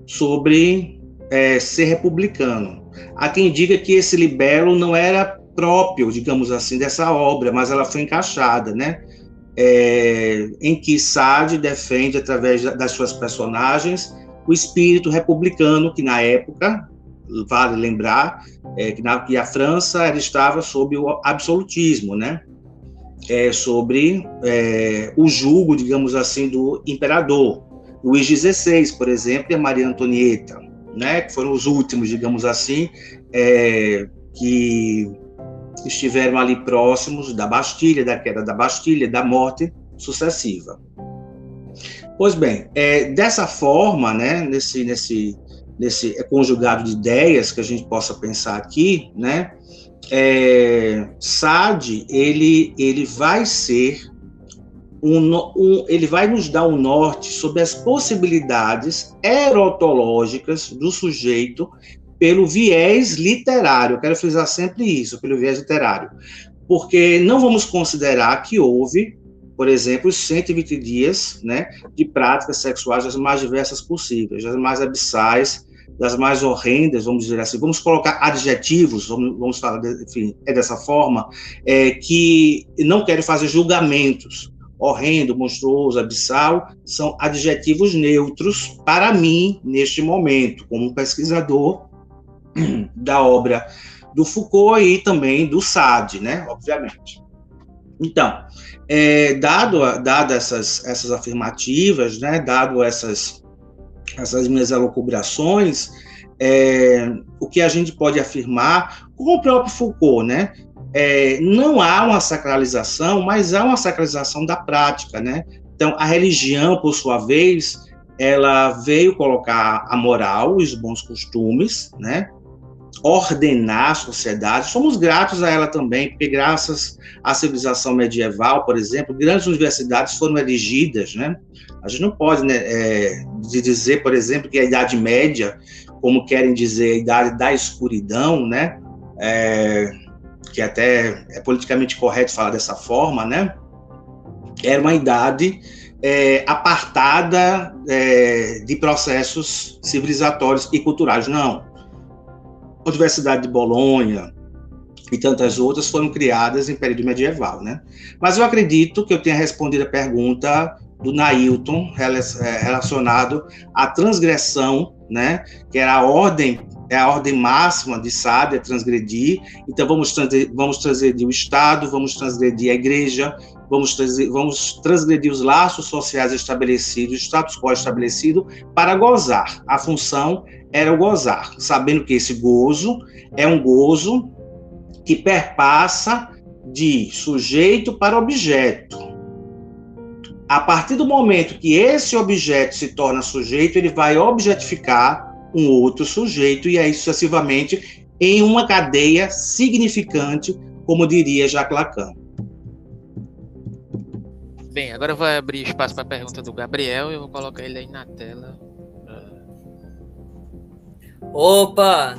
sobre é, ser republicano. Há quem diga que esse libelo não era próprio, digamos assim, dessa obra, mas ela foi encaixada, né? É, em que Sade defende, através das suas personagens, o espírito republicano, que na época, vale lembrar, é, que, na, que a França estava sob o absolutismo, né? É, sobre é, o julgo, digamos assim, do imperador. Luís XVI, por exemplo, e a Maria Antonieta, né? Que foram os últimos, digamos assim, é, que estiveram ali próximos da Bastilha, da queda da Bastilha, da morte sucessiva. Pois bem, é, dessa forma, né, nesse, nesse, nesse conjugado de ideias que a gente possa pensar aqui, né, é, Sade, ele, ele vai ser um, um, ele vai nos dar um norte sobre as possibilidades erotológicas do sujeito pelo viés literário. Eu quero frisar sempre isso, pelo viés literário. porque não vamos considerar que houve, por exemplo, os 120 dias né, de práticas sexuais as mais diversas possíveis, as mais abissais, das mais horrendas, vamos dizer assim, vamos colocar adjetivos, vamos, vamos falar, de, enfim, é dessa forma, é, que não quero fazer julgamentos, horrendo, monstruoso, abissal, são adjetivos neutros para mim, neste momento, como pesquisador da obra do Foucault e também do Sade, né, obviamente. Então, é, dado, dado essas, essas afirmativas, né, dado essas, essas minhas elucubrações, é, o que a gente pode afirmar, como o próprio Foucault, né, é, não há uma sacralização, mas há uma sacralização da prática, né? Então, a religião, por sua vez, ela veio colocar a moral, os bons costumes, né? Ordenar a sociedade. Somos gratos a ela também, porque graças à civilização medieval, por exemplo, grandes universidades foram erigidas, né? A gente não pode né, é, dizer, por exemplo, que a Idade Média, como querem dizer, a Idade da Escuridão, né? É, que até é politicamente correto falar dessa forma, né? Era uma idade é, apartada é, de processos civilizatórios e culturais. Não. A Universidade de Bolonha e tantas outras foram criadas em período medieval, né? Mas eu acredito que eu tenha respondido a pergunta do Nailton é, relacionado à transgressão, né? Que era a ordem é a ordem máxima de Sade, é transgredir. Então, vamos, trazer, vamos transgredir o Estado, vamos transgredir a igreja, vamos, trazer, vamos transgredir os laços sociais estabelecidos, o status quo estabelecido, para gozar. A função era o gozar, sabendo que esse gozo é um gozo que perpassa de sujeito para objeto. A partir do momento que esse objeto se torna sujeito, ele vai objetificar um outro sujeito, e aí sucessivamente em uma cadeia significante, como diria Jacques Lacan. Bem, agora eu vou abrir espaço para a pergunta do Gabriel e eu vou colocar ele aí na tela. Opa!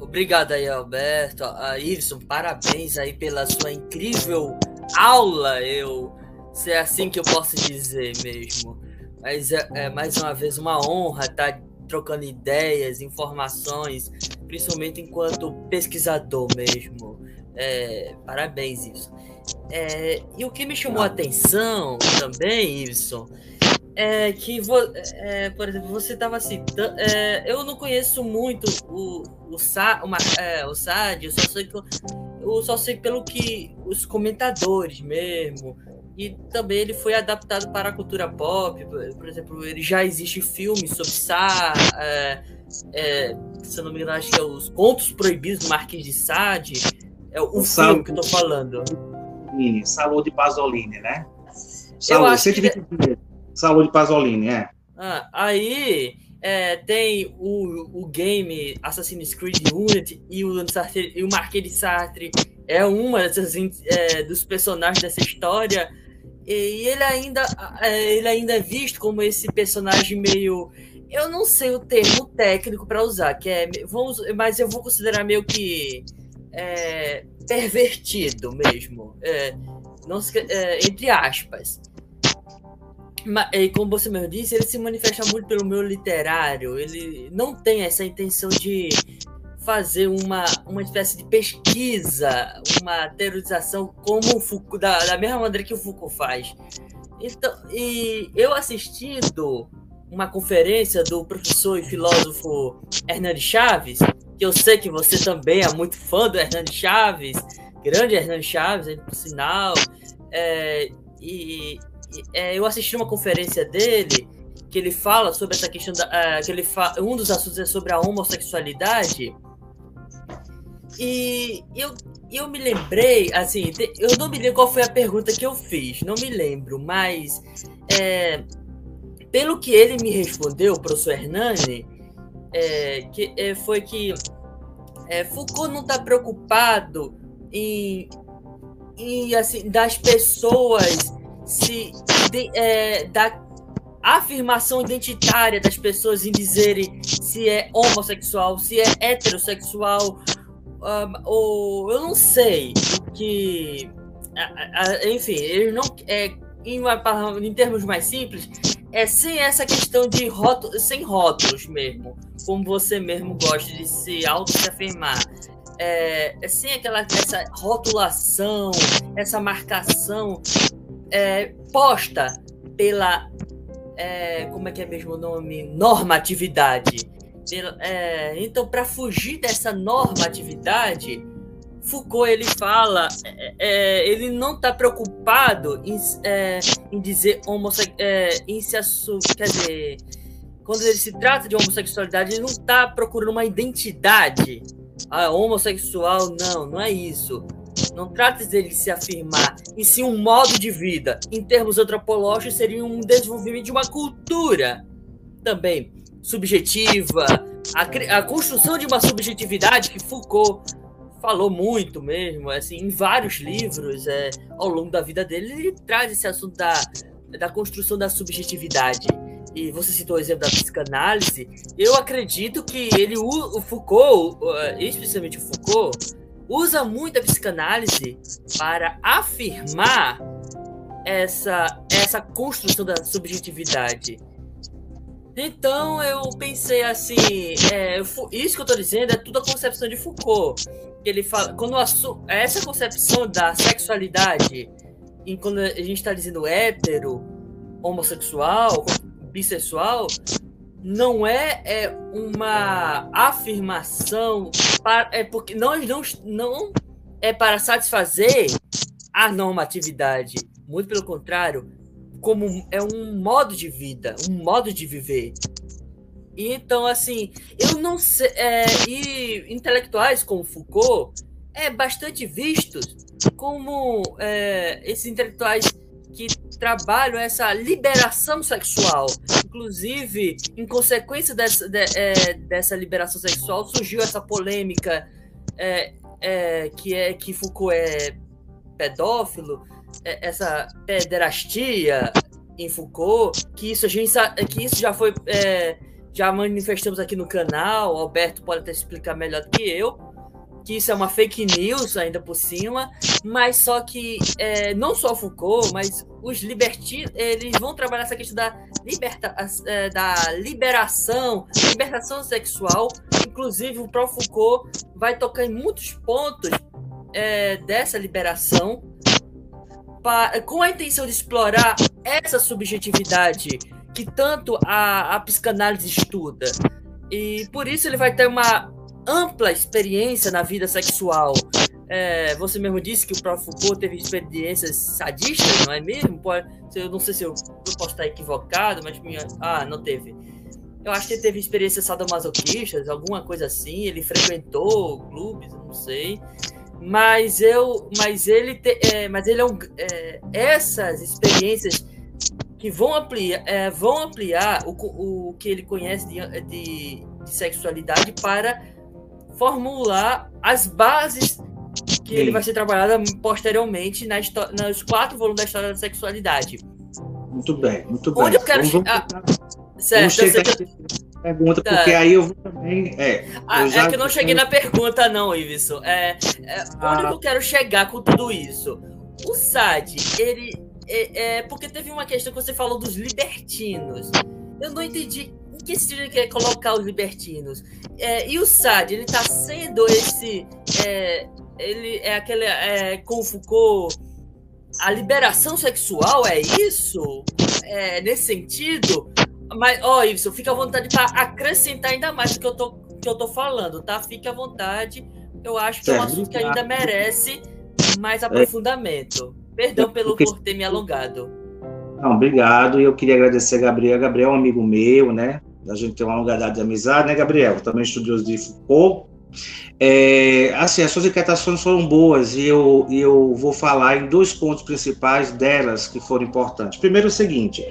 Obrigado aí, Alberto. A Iveson, parabéns aí pela sua incrível aula. Eu se é assim que eu posso dizer mesmo. Mas é, é mais uma vez uma honra estar tá trocando ideias, informações, principalmente enquanto pesquisador mesmo. É, parabéns, isso. É, e o que me chamou a atenção também, Iveson, é que, é, por exemplo, você estava citando. É, eu não conheço muito o, o, Sa, uma, é, o SAD, eu só, sei, eu só sei pelo que os comentadores mesmo, e também ele foi adaptado para a cultura pop. Por exemplo, ele já existe filmes sobre Sá, é, é, se eu não me engano, acho que é os Contos Proibidos do Marquês de Sade. É o, o filme que eu tô falando. Salão de Pasolini, né? Eu acho que... Salão de Pasolini, é. Ah, aí é, tem o, o game Assassin's Creed Unity e o, e o Marquês de Sartre é uma dessas, é, dos personagens dessa história e ele ainda, é, ele ainda é visto como esse personagem meio. Eu não sei o termo técnico para usar, que é. Vamos, mas eu vou considerar meio que. É, pervertido mesmo. É, não, é, entre aspas. Mas, e como você mesmo disse, ele se manifesta muito pelo meu literário. Ele não tem essa intenção de fazer uma, uma espécie de pesquisa, uma teorização como o Foucault, da, da mesma maneira que o Foucault faz. Então, e eu assistindo uma conferência do professor e filósofo Hernani Chaves, que eu sei que você também é muito fã do Hernani Chaves, grande Hernani Chaves, por sinal, é, e, é, eu assisti uma conferência dele que ele fala sobre essa questão da, uh, que ele um dos assuntos é sobre a homossexualidade e eu, eu me lembrei, assim, eu não me lembro qual foi a pergunta que eu fiz, não me lembro, mas é, pelo que ele me respondeu, o professor Hernani, é, que, é, foi que é, Foucault não está preocupado em, em, assim, das pessoas se de, é, da afirmação identitária das pessoas em dizerem se é homossexual, se é heterossexual, um, ou eu não sei que, enfim, ele não é em, uma, em termos mais simples, é sem essa questão de rótulos, sem rótulos mesmo, como você mesmo gosta de se auto-afirmar. É, é sem aquela essa rotulação, essa marcação é, posta pela é, como é que é mesmo o nome? Normatividade. Pela, é, então, para fugir dessa normatividade, Foucault ele fala, é, é ele não está preocupado em, é, em dizer homossexual, é, quer dizer, quando ele se trata de homossexualidade, ele não está procurando uma identidade. Ah, homossexual, não, não é isso. Não trata dele se afirmar, e sim um modo de vida. Em termos antropológicos, seria um desenvolvimento de uma cultura também subjetiva, a, a construção de uma subjetividade que Foucault falou muito mesmo, assim, em vários livros é, ao longo da vida dele, ele traz esse assunto da, da construção da subjetividade. E você citou o exemplo da psicanálise, eu acredito que ele, o, Foucault, especialmente o Foucault, usa muito a psicanálise para afirmar essa, essa construção da subjetividade. Então eu pensei assim, é, isso que eu estou dizendo é tudo a concepção de Foucault ele fala, quando essa concepção da sexualidade, quando a gente está dizendo hétero, homossexual, bissexual, não é, é uma afirmação para, é porque nós não, não é para satisfazer a normatividade, muito pelo contrário, como é um modo de vida, um modo de viver. Então, assim, eu não sei. É, e intelectuais como Foucault é bastante vistos como é, esses intelectuais que trabalham essa liberação sexual. Inclusive, em consequência dessa, de, é, dessa liberação sexual, surgiu essa polêmica é, é, que é que Foucault é pedófilo, essa pederastia em Foucault, que isso a gente que isso já foi é, já manifestamos aqui no canal, Alberto pode até explicar melhor do que eu, que isso é uma fake news ainda por cima, mas só que é, não só Foucault, mas os libertinos, eles vão trabalhar essa questão da, liberta, é, da liberação, libertação sexual, inclusive o próprio Foucault vai tocar em muitos pontos é, dessa liberação, com a intenção de explorar essa subjetividade que tanto a, a psicanálise estuda. E por isso ele vai ter uma ampla experiência na vida sexual. É, você mesmo disse que o próprio Foucault teve experiências sadistas, não é mesmo? Pode, eu não sei se eu, eu posso estar equivocado, mas minha. Ah, não teve. Eu acho que ele teve experiências sadomasoquistas, alguma coisa assim. Ele frequentou clubes, não sei. Mas eu, mas ele, te, é, mas ele é um, é, essas experiências que vão ampliar, é, vão ampliar o, o que ele conhece de, de, de sexualidade para formular as bases que Sim. ele vai ser trabalhada posteriormente na nos quatro volumes da história da sexualidade. Muito bem, muito bem. Onde eu quero chegar. Certo, eu que... pergunta, tá. porque aí eu vou também. É, ah, é que eu não cheguei na pergunta, não, Iveson. É, é, onde ah. eu quero chegar com tudo isso? O SAD, ele, é, é, porque teve uma questão que você falou dos libertinos. Eu não entendi em que sentido ele quer colocar os libertinos. É, e o Sade, ele está sendo esse. É, ele é aquele. É, com Foucault. A liberação sexual é isso? É, nesse sentido? Mas, ó, oh, fica à vontade para acrescentar ainda mais do que eu tô, que eu tô falando, tá? Fique à vontade. Eu acho que é um assunto que ainda merece mais é. aprofundamento. Perdão pelo Porque... por ter me alongado. Não, obrigado. E eu queria agradecer a Gabriel. Gabriel é um amigo meu, né? A gente tem uma longa data de amizade, né, Gabriel? Também estudioso de Foucault. É, assim, as suas inquietações foram boas e eu, eu vou falar em dois pontos principais delas que foram importantes. Primeiro, é o seguinte: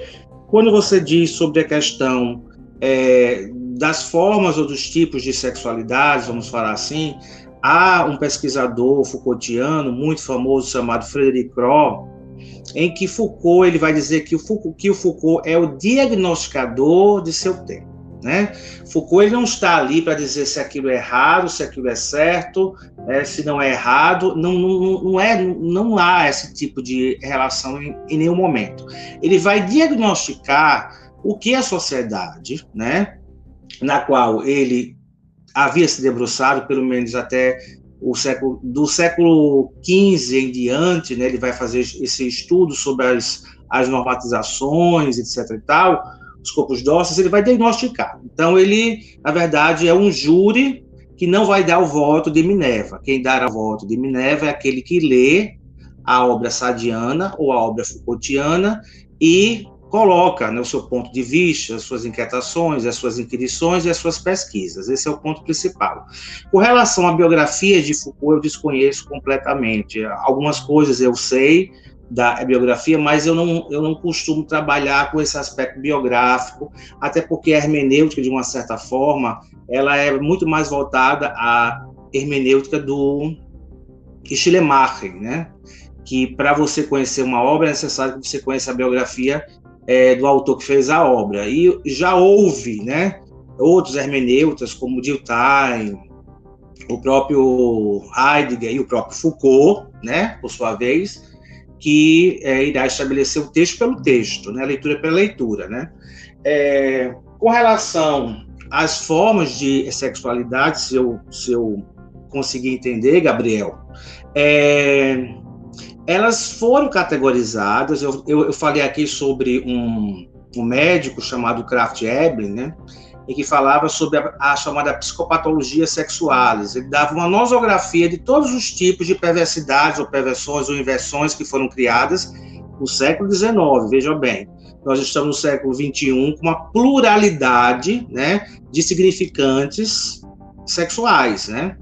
quando você diz sobre a questão é, das formas ou dos tipos de sexualidade, vamos falar assim, Há um pesquisador Foucaultiano muito famoso chamado Frederic Croix, em que Foucault ele vai dizer que o Foucault, que o Foucault é o diagnosticador de seu tempo. né? Foucault ele não está ali para dizer se aquilo é errado, se aquilo é certo, né, se não é errado, não, não, não, é, não há esse tipo de relação em, em nenhum momento. Ele vai diagnosticar o que a sociedade, né, na qual ele havia se debruçado, pelo menos até o século do século XV em diante, né, ele vai fazer esse estudo sobre as, as normatizações, etc. e tal, os corpos dóceis, ele vai diagnosticar. Então, ele, na verdade, é um júri que não vai dar o voto de Minerva. Quem dará o voto de Minerva é aquele que lê a obra sadiana ou a obra Foucaultiana e coloca né, o seu ponto de vista, as suas inquietações, as suas inquirições e as suas pesquisas. Esse é o ponto principal. Com relação à biografia de Foucault, eu desconheço completamente. Algumas coisas eu sei, da biografia, mas eu não, eu não costumo trabalhar com esse aspecto biográfico, até porque a hermenêutica, de uma certa forma, ela é muito mais voltada à hermenêutica do Schleiermacher, né? que para você conhecer uma obra é necessário que você conheça a biografia é, do autor que fez a obra. E já houve né, outros hermeneutas, como Dilthey, o próprio Heidegger e o próprio Foucault, né, por sua vez, que é, irá estabelecer o texto pelo texto, né, leitura pela leitura. Né. É, com relação às formas de sexualidade, se eu, se eu conseguir entender, Gabriel, é, elas foram categorizadas. Eu, eu, eu, falei aqui sobre um, um médico chamado Kraft Ebling, né? E que falava sobre a, a, chamada psicopatologia sexuais. Ele dava uma nosografia de todos os tipos de perversidades ou perversões ou inversões que foram criadas no século XIX, veja bem. Nós estamos no século XXI com uma pluralidade né, de significantes sexuais, né?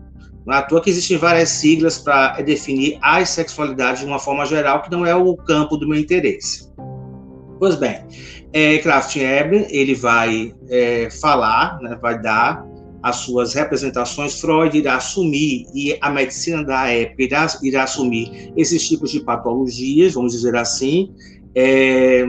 Não é à toa que existem várias siglas para definir as sexualidades de uma forma geral, que não é o campo do meu interesse. Pois bem, é, Kraft Ebner, ele vai é, falar, né, vai dar as suas representações, Freud irá assumir, e a medicina da época irá, irá assumir esses tipos de patologias, vamos dizer assim, é,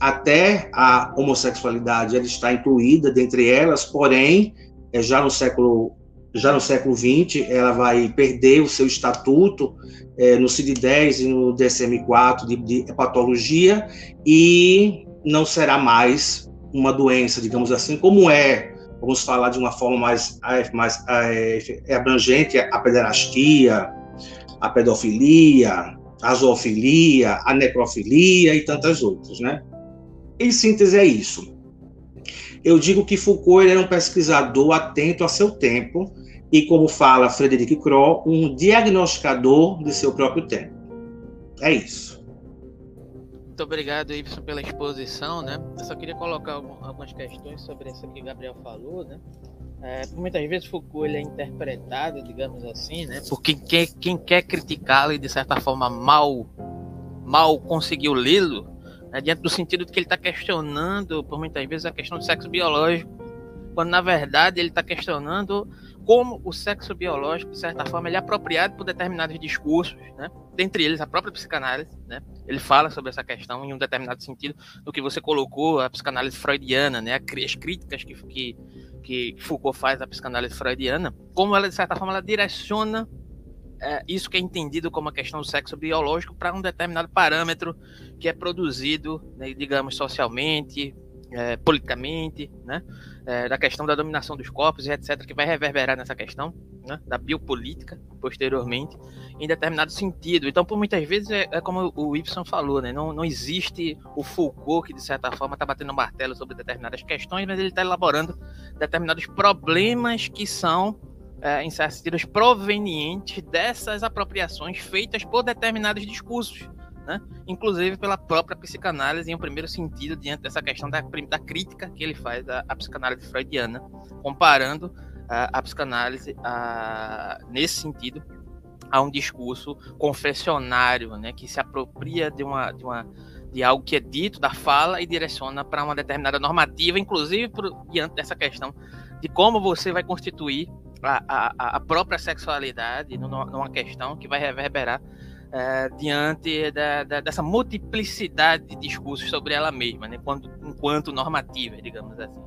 até a homossexualidade ela está incluída dentre elas, porém, é, já no século já no século XX, ela vai perder o seu estatuto é, no CID-10 e no DSM-4 de, de patologia e não será mais uma doença, digamos assim, como é, vamos falar de uma forma mais, mais é, abrangente, a pederastia, a pedofilia, a zoofilia, a necrofilia e tantas outras, né? Em síntese é isso. Eu digo que Foucault era um pesquisador atento a seu tempo e, como fala Frederic Croll, um diagnosticador de seu próprio tempo. É isso. Muito obrigado, Ibson, pela exposição, né? Eu só queria colocar algumas questões sobre isso que o Gabriel falou, né? É, muitas vezes Foucault é interpretado, digamos assim, né? Por quem quer, quem quer criticá-lo e de certa forma mal, mal conseguiu lê-lo, né? diante do sentido de que ele está questionando, por muitas vezes, a questão do sexo biológico, quando na verdade ele está questionando como o sexo biológico, de certa forma, ele é apropriado por determinados discursos, né? dentre eles a própria psicanálise, né? ele fala sobre essa questão em um determinado sentido, no que você colocou, a psicanálise freudiana, né? as críticas que, que, que Foucault faz à psicanálise freudiana, como ela, de certa forma, ela direciona é, isso que é entendido como a questão do sexo biológico para um determinado parâmetro que é produzido, né, digamos, socialmente, é, politicamente, né, é, da questão da dominação dos corpos etc., que vai reverberar nessa questão né, da biopolítica posteriormente, em determinado sentido. Então, por muitas vezes, é, é como o Y falou, né, não, não existe o Foucault que, de certa forma, está batendo martelo sobre determinadas questões, mas ele está elaborando determinados problemas que são é, em certos sentidos, provenientes dessas apropriações feitas por determinados discursos né? inclusive pela própria psicanálise, em um primeiro sentido, diante dessa questão da, da crítica que ele faz à, à psicanálise freudiana, comparando a, a psicanálise, a, nesse sentido, a um discurso confessionário, né, que se apropria de uma, de uma de algo que é dito da fala e direciona para uma determinada normativa, inclusive por, diante dessa questão de como você vai constituir a, a, a própria sexualidade numa, questão que vai reverberar é, diante da, da, dessa multiplicidade de discursos sobre ela mesma, né, quando, enquanto normativa, digamos assim.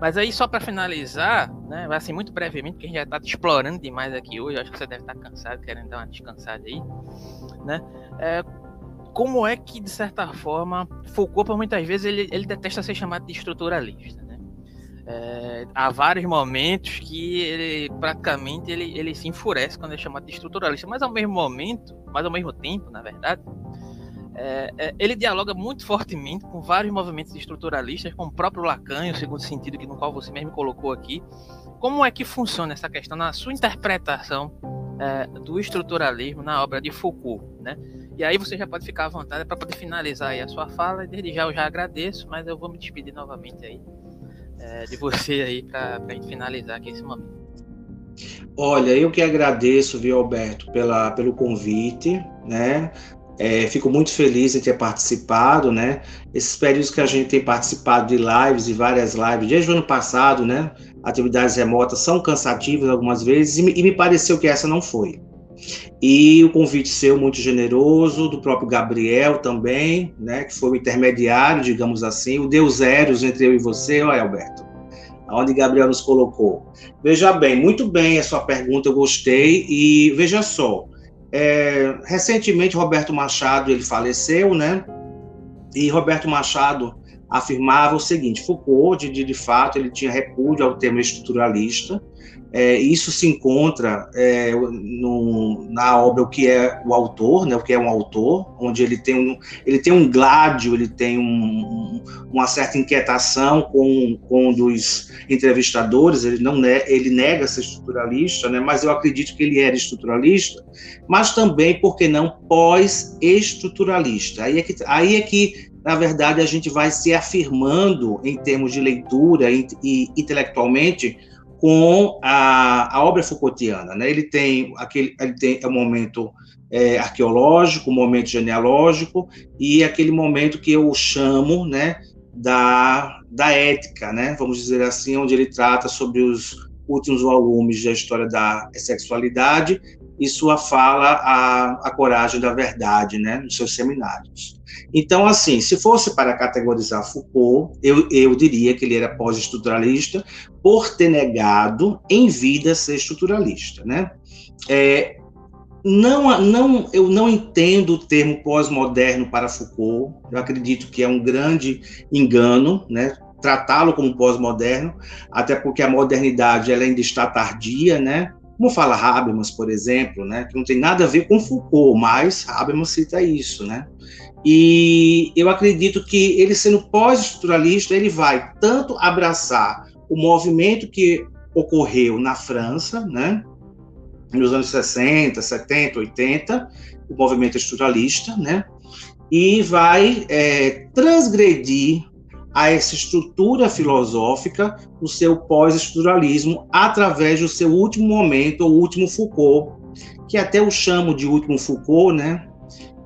Mas aí, só para finalizar, né, assim, muito brevemente, porque a gente já está explorando demais aqui hoje, acho que você deve estar tá cansado, querendo dar uma descansada aí, né? É, como é que, de certa forma, Foucault, por muitas vezes, ele, ele detesta ser chamado de estruturalista? É, há vários momentos que ele praticamente ele, ele se enfurece quando é chamado de estruturalista, mas ao mesmo momento, mas ao mesmo tempo, na verdade, é, é, ele dialoga muito fortemente com vários movimentos estruturalistas, com o próprio Lacan, o segundo sentido que no qual você mesmo colocou aqui. Como é que funciona essa questão na sua interpretação é, do estruturalismo na obra de Foucault, né? E aí você já pode ficar à vontade para poder finalizar aí a sua fala. Desde já eu já agradeço, mas eu vou me despedir novamente aí é, de você aí para a gente finalizar aqui esse momento. Olha, eu que agradeço, viu, Alberto, pela, pelo convite, né? É, fico muito feliz em ter participado, né? Esses períodos que a gente tem participado de lives, e várias lives, desde o ano passado, né? Atividades remotas são cansativas algumas vezes, e me, e me pareceu que essa não foi. E o convite seu muito generoso, do próprio Gabriel também, né? Que foi o intermediário, digamos assim, o Deus Eros entre eu e você, ó, Alberto. Aonde Gabriel nos colocou. Veja bem, muito bem a sua pergunta, eu gostei, e veja só é, recentemente, Roberto Machado ele faleceu, né? E Roberto Machado afirmava o seguinte: Foucault, de, de fato, ele tinha repúdio ao tema estruturalista, é, isso se encontra é, no, na obra o que é o autor, né, o que é um autor, onde ele tem um, ele tem um gládio, ele tem um, uma certa inquietação com, com um dos entrevistadores, ele não ele nega ser estruturalista, né, mas eu acredito que ele era estruturalista, mas também, por que não, pós-estruturalista. Aí, é que, aí é que, na verdade, a gente vai se afirmando em termos de leitura e, e intelectualmente com a, a obra Foucaultiana. Né? Ele tem aquele, ele tem o um momento é, arqueológico, o um momento genealógico e aquele momento que eu chamo, né, da, da ética, né? Vamos dizer assim, onde ele trata sobre os últimos volumes da história da sexualidade e sua fala a, a coragem da verdade, né, nos seus seminários. Então, assim, se fosse para categorizar Foucault, eu, eu diria que ele era pós-estruturalista por ter negado em vida ser estruturalista, né? É, não, não, eu não entendo o termo pós-moderno para Foucault. Eu acredito que é um grande engano, né? Tratá-lo como pós-moderno, até porque a modernidade ela ainda está tardia, né? Como fala Habermas, por exemplo, né? Que não tem nada a ver com Foucault, mas Habermas cita isso, né? E eu acredito que ele sendo pós-estruturalista, ele vai tanto abraçar o movimento que ocorreu na França, né, nos anos 60, 70, 80, o movimento estruturalista, né, e vai é, transgredir a essa estrutura filosófica do seu pós-estruturalismo através do seu último momento, o último Foucault, que até eu chamo de último Foucault, né,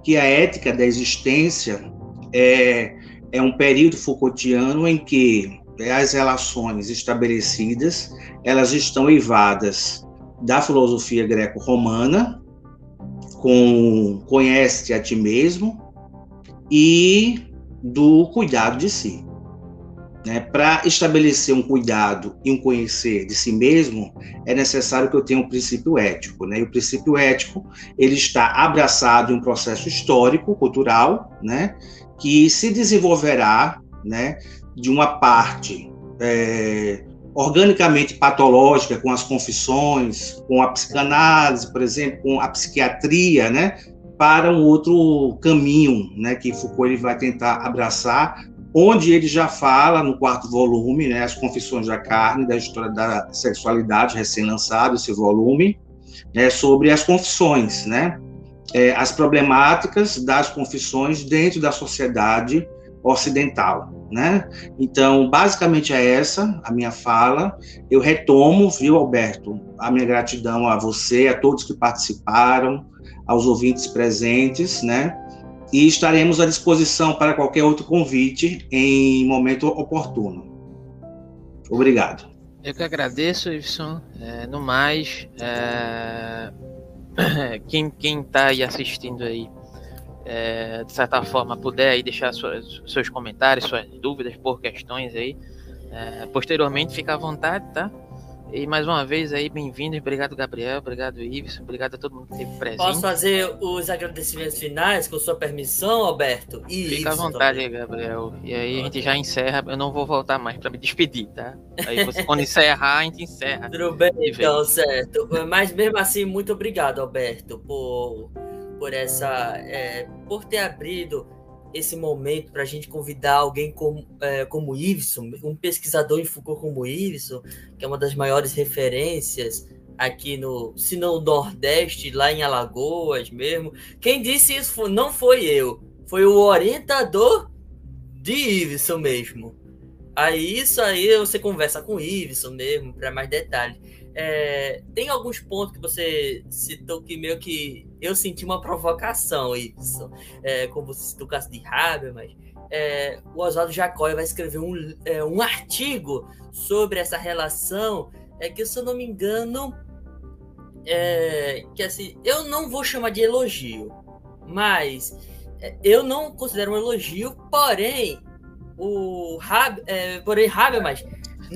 que a ética da existência é, é um período Foucaultiano em que as relações estabelecidas elas estão eivadas da filosofia greco-romana, com conhece a ti mesmo e do cuidado de si. Né? Para estabelecer um cuidado e um conhecer de si mesmo, é necessário que eu tenha um princípio ético. Né? E o princípio ético ele está abraçado em um processo histórico, cultural, né? que se desenvolverá né? de uma parte é, organicamente patológica, com as confissões, com a psicanálise, por exemplo, com a psiquiatria, né? para um outro caminho, né, que Foucault ele vai tentar abraçar, onde ele já fala no quarto volume, né, As Confissões da Carne, da história da sexualidade, recém-lançado esse volume, né, sobre as confissões, né, é, as problemáticas das confissões dentro da sociedade ocidental, né? Então, basicamente é essa a minha fala. Eu retomo, viu, Alberto, a minha gratidão a você, a todos que participaram, aos ouvintes presentes, né? E estaremos à disposição para qualquer outro convite em momento oportuno. Obrigado. Eu que agradeço, Iveson. É, no mais, é... quem está aí assistindo aí, é, de certa forma, puder aí deixar suas, seus comentários, suas dúvidas por questões aí, É, posteriormente, fica à vontade, tá? E mais uma vez aí, bem-vindo. Obrigado, Gabriel. Obrigado, Ives. Obrigado a todo mundo que esteve presente. Posso fazer os agradecimentos finais com sua permissão, Alberto? E Fica à vontade, também. Gabriel. E aí a gente já encerra. Eu não vou voltar mais para me despedir, tá? Aí você, quando encerrar, a gente encerra. Tudo bem, então, certo. Mas mesmo assim, muito obrigado, Alberto, por, por essa. É, por ter abrido esse momento para a gente convidar alguém como, é, como Iveson, um pesquisador em Foucault como Iveson, que é uma das maiores referências aqui no, se não no Nordeste, lá em Alagoas mesmo. Quem disse isso não foi eu, foi o orientador de Iveson mesmo. Aí isso aí você conversa com o Iveson mesmo, para mais detalhes. É, tem alguns pontos que você citou que meio que eu senti uma provocação, isso. É, como você citou o caso de Habermas. É, o Oswaldo Jacói vai escrever um, é, um artigo sobre essa relação, é que, se eu não me engano, é, que assim, eu não vou chamar de elogio, mas é, eu não considero um elogio, porém, o Hab, porém Habermas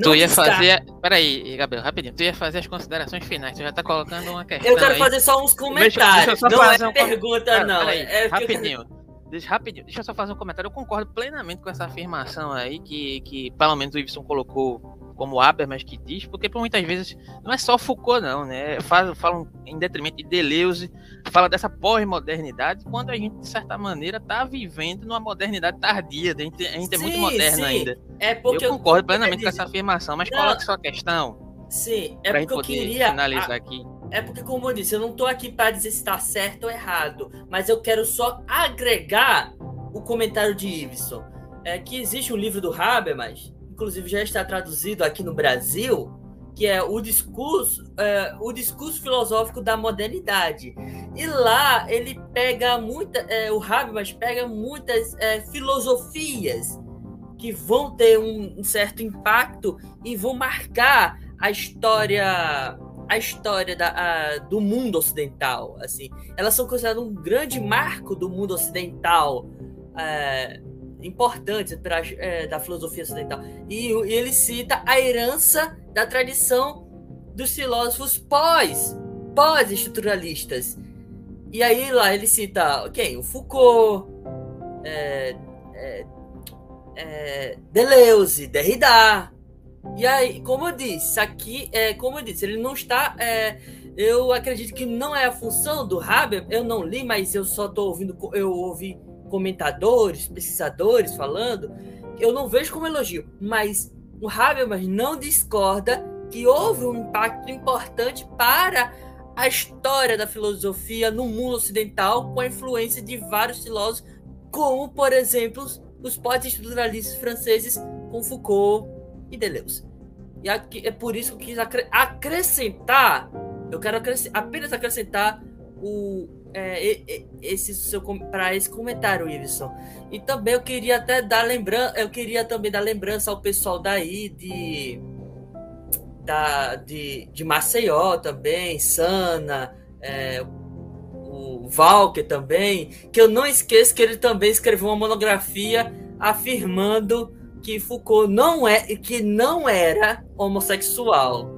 tu ia está. fazer. Peraí, Gabriel, rapidinho. Tu ia fazer as considerações finais. Tu já tá colocando uma questão. Eu quero aí. fazer só uns comentários. Deixa, deixa não é um... pergunta, não. Peraí, é rapidinho. Deixa, rapidinho, deixa eu só fazer um comentário. Eu concordo plenamente com essa afirmação aí que, que pelo menos o Ibsen colocou como Habermas que diz, porque por muitas vezes não é só Foucault, não, né? Falam, falam em detrimento de Deleuze, fala dessa pós-modernidade, quando a gente, de certa maneira, está vivendo numa modernidade tardia, a gente, a gente é muito moderno sim. ainda. É porque eu concordo eu, plenamente com essa afirmação, mas não, coloque sua questão. Sim, é porque eu queria. Finalizar a... aqui. É porque, como eu disse, eu não estou aqui para dizer se está certo ou errado, mas eu quero só agregar o comentário de Iveson. É que existe um livro do Habermas inclusive já está traduzido aqui no Brasil, que é o discurso, é, o discurso filosófico da modernidade. E lá ele pega muita, é, o Habermas pega muitas é, filosofias que vão ter um, um, certo impacto e vão marcar a história a história da, a, do mundo ocidental assim elas são consideradas um grande marco do mundo ocidental é, importantes pra, é, da filosofia ocidental. E, e, ele cita a herança da tradição dos filósofos pós, pós-estruturalistas. E aí lá ele cita quem? O Foucault, é, é, é, Deleuze, Derrida. E aí, como eu disse, aqui, é, como eu disse, ele não está. É, eu acredito que não é a função do Haber. Eu não li, mas eu só estou ouvindo. Eu ouvi comentadores, pesquisadores falando, eu não vejo como elogio, mas o Habermas não discorda que houve um impacto importante para a história da filosofia no mundo ocidental com a influência de vários filósofos, como, por exemplo, os pós-estruturalistas franceses com Foucault e Deleuze. E aqui, é por isso que eu quis acrescentar, eu quero apenas acrescentar o, é, esse seu para esse comentário, Iveson. E também eu queria até dar lembrança, eu queria também dar lembrança ao pessoal daí de da, de, de Maceió também, Sana, é, o Valker também, que eu não esqueço que ele também escreveu uma monografia afirmando que Foucault não é que não era homossexual.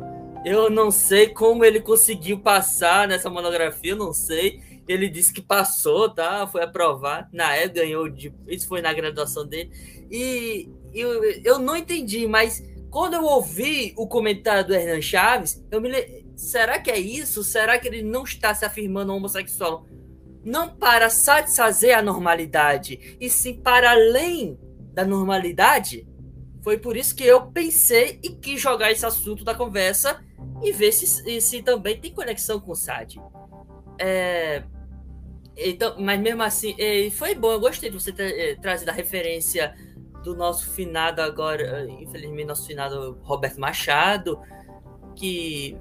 Eu não sei como ele conseguiu passar nessa monografia, não sei ele disse que passou, tá? Foi aprovado. Na época ganhou, de, isso foi na graduação dele. E eu, eu não entendi, mas quando eu ouvi o comentário do Hernan Chaves, eu me será que é isso? Será que ele não está se afirmando homossexual? Não para satisfazer a normalidade, e sim para além da normalidade? Foi por isso que eu pensei e quis jogar esse assunto da conversa e ver se, se também tem conexão com o SAD. É, então, mas mesmo assim, foi bom, eu gostei de você ter eh, trazido a referência do nosso finado agora, infelizmente, nosso finado Roberto Machado, que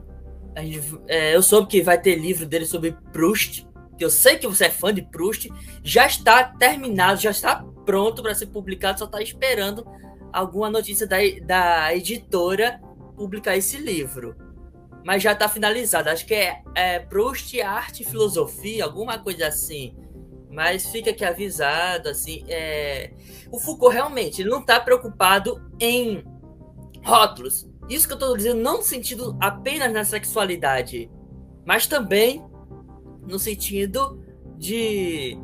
gente, é, eu soube que vai ter livro dele sobre Proust, que eu sei que você é fã de Proust, já está terminado, já está pronto para ser publicado, só está esperando alguma notícia da, da editora publicar esse livro mas já está finalizado. Acho que é, é Proust, Arte e Filosofia, alguma coisa assim. Mas fica aqui avisado, assim, é... o Foucault realmente não está preocupado em rótulos. Isso que eu estou dizendo não no sentido apenas na sexualidade, mas também no sentido de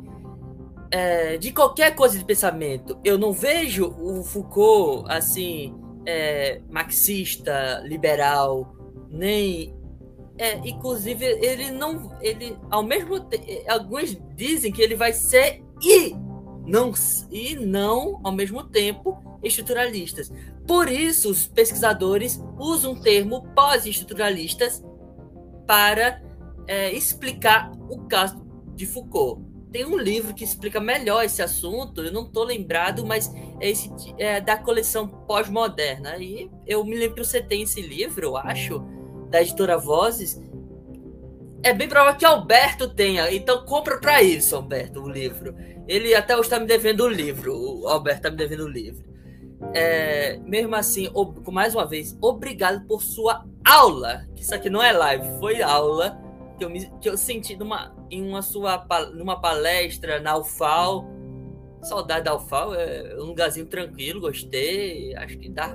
é, de qualquer coisa de pensamento. Eu não vejo o Foucault assim é, marxista, liberal, nem é, inclusive ele não ele ao mesmo tempo alguns dizem que ele vai ser e não e não ao mesmo tempo estruturalistas. Por isso os pesquisadores usam o termo pós-estruturalistas para é, explicar o caso de Foucault. Tem um livro que explica melhor esse assunto, eu não estou lembrado, mas é, esse, é da coleção pós-moderna. E eu me lembro que você tem esse livro, eu acho, da editora Vozes. É bem provável que Alberto tenha, então compra para isso, Alberto, o livro. Ele até hoje está me devendo o livro, o Alberto está me devendo o livro. É, mesmo assim, mais uma vez, obrigado por sua aula. Isso aqui não é live, foi aula que eu, me, que eu senti numa, em uma sua numa palestra na UFAL. Saudade da UFAL, é um lugarzinho tranquilo, gostei. Acho que dá.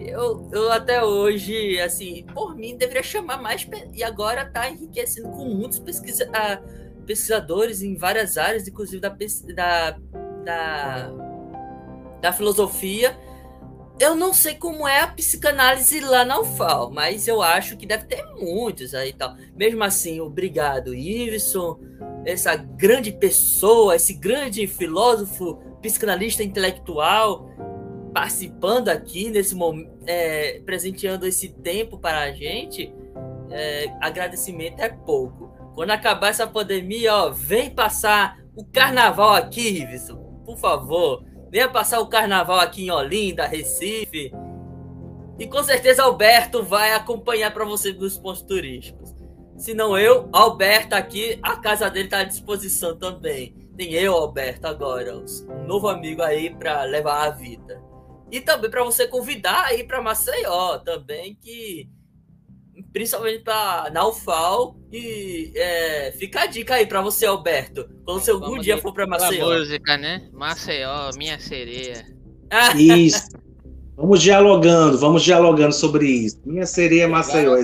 Eu, eu até hoje, assim, por mim, deveria chamar mais. E agora está enriquecendo com muitos pesquisa, uh, pesquisadores em várias áreas, inclusive da, da, da, da filosofia eu não sei como é a psicanálise lá na UFAL, mas eu acho que deve ter muitos aí e tal. Mesmo assim, obrigado, Iveson, essa grande pessoa, esse grande filósofo, psicanalista intelectual, participando aqui nesse momento, é, presenteando esse tempo para a gente. É, agradecimento é pouco. Quando acabar essa pandemia, ó, vem passar o carnaval aqui, Iveson, por favor Venha passar o carnaval aqui em Olinda, Recife. E com certeza Alberto vai acompanhar para você nos pontos turísticos. Se não eu, Alberto aqui, a casa dele está à disposição também. Tem eu, Alberto, agora, um novo amigo aí para levar a vida. E também para você convidar aí para Maceió também, que principalmente para na UFAL. E é, fica a dica aí para você, Alberto. Quando você algum dia for para Maceió. música, né? Maceió, minha sereia. Isso. Vamos dialogando, vamos dialogando sobre isso. Minha sereia Maceió.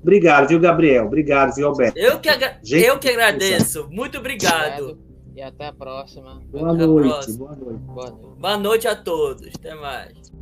Obrigado, viu, Gabriel? Obrigado, viu, Alberto? Eu que, agra Gente, eu que agradeço. Muito obrigado. obrigado. E até a próxima. Boa noite, boa noite. Boa noite. Boa noite a todos. Até mais.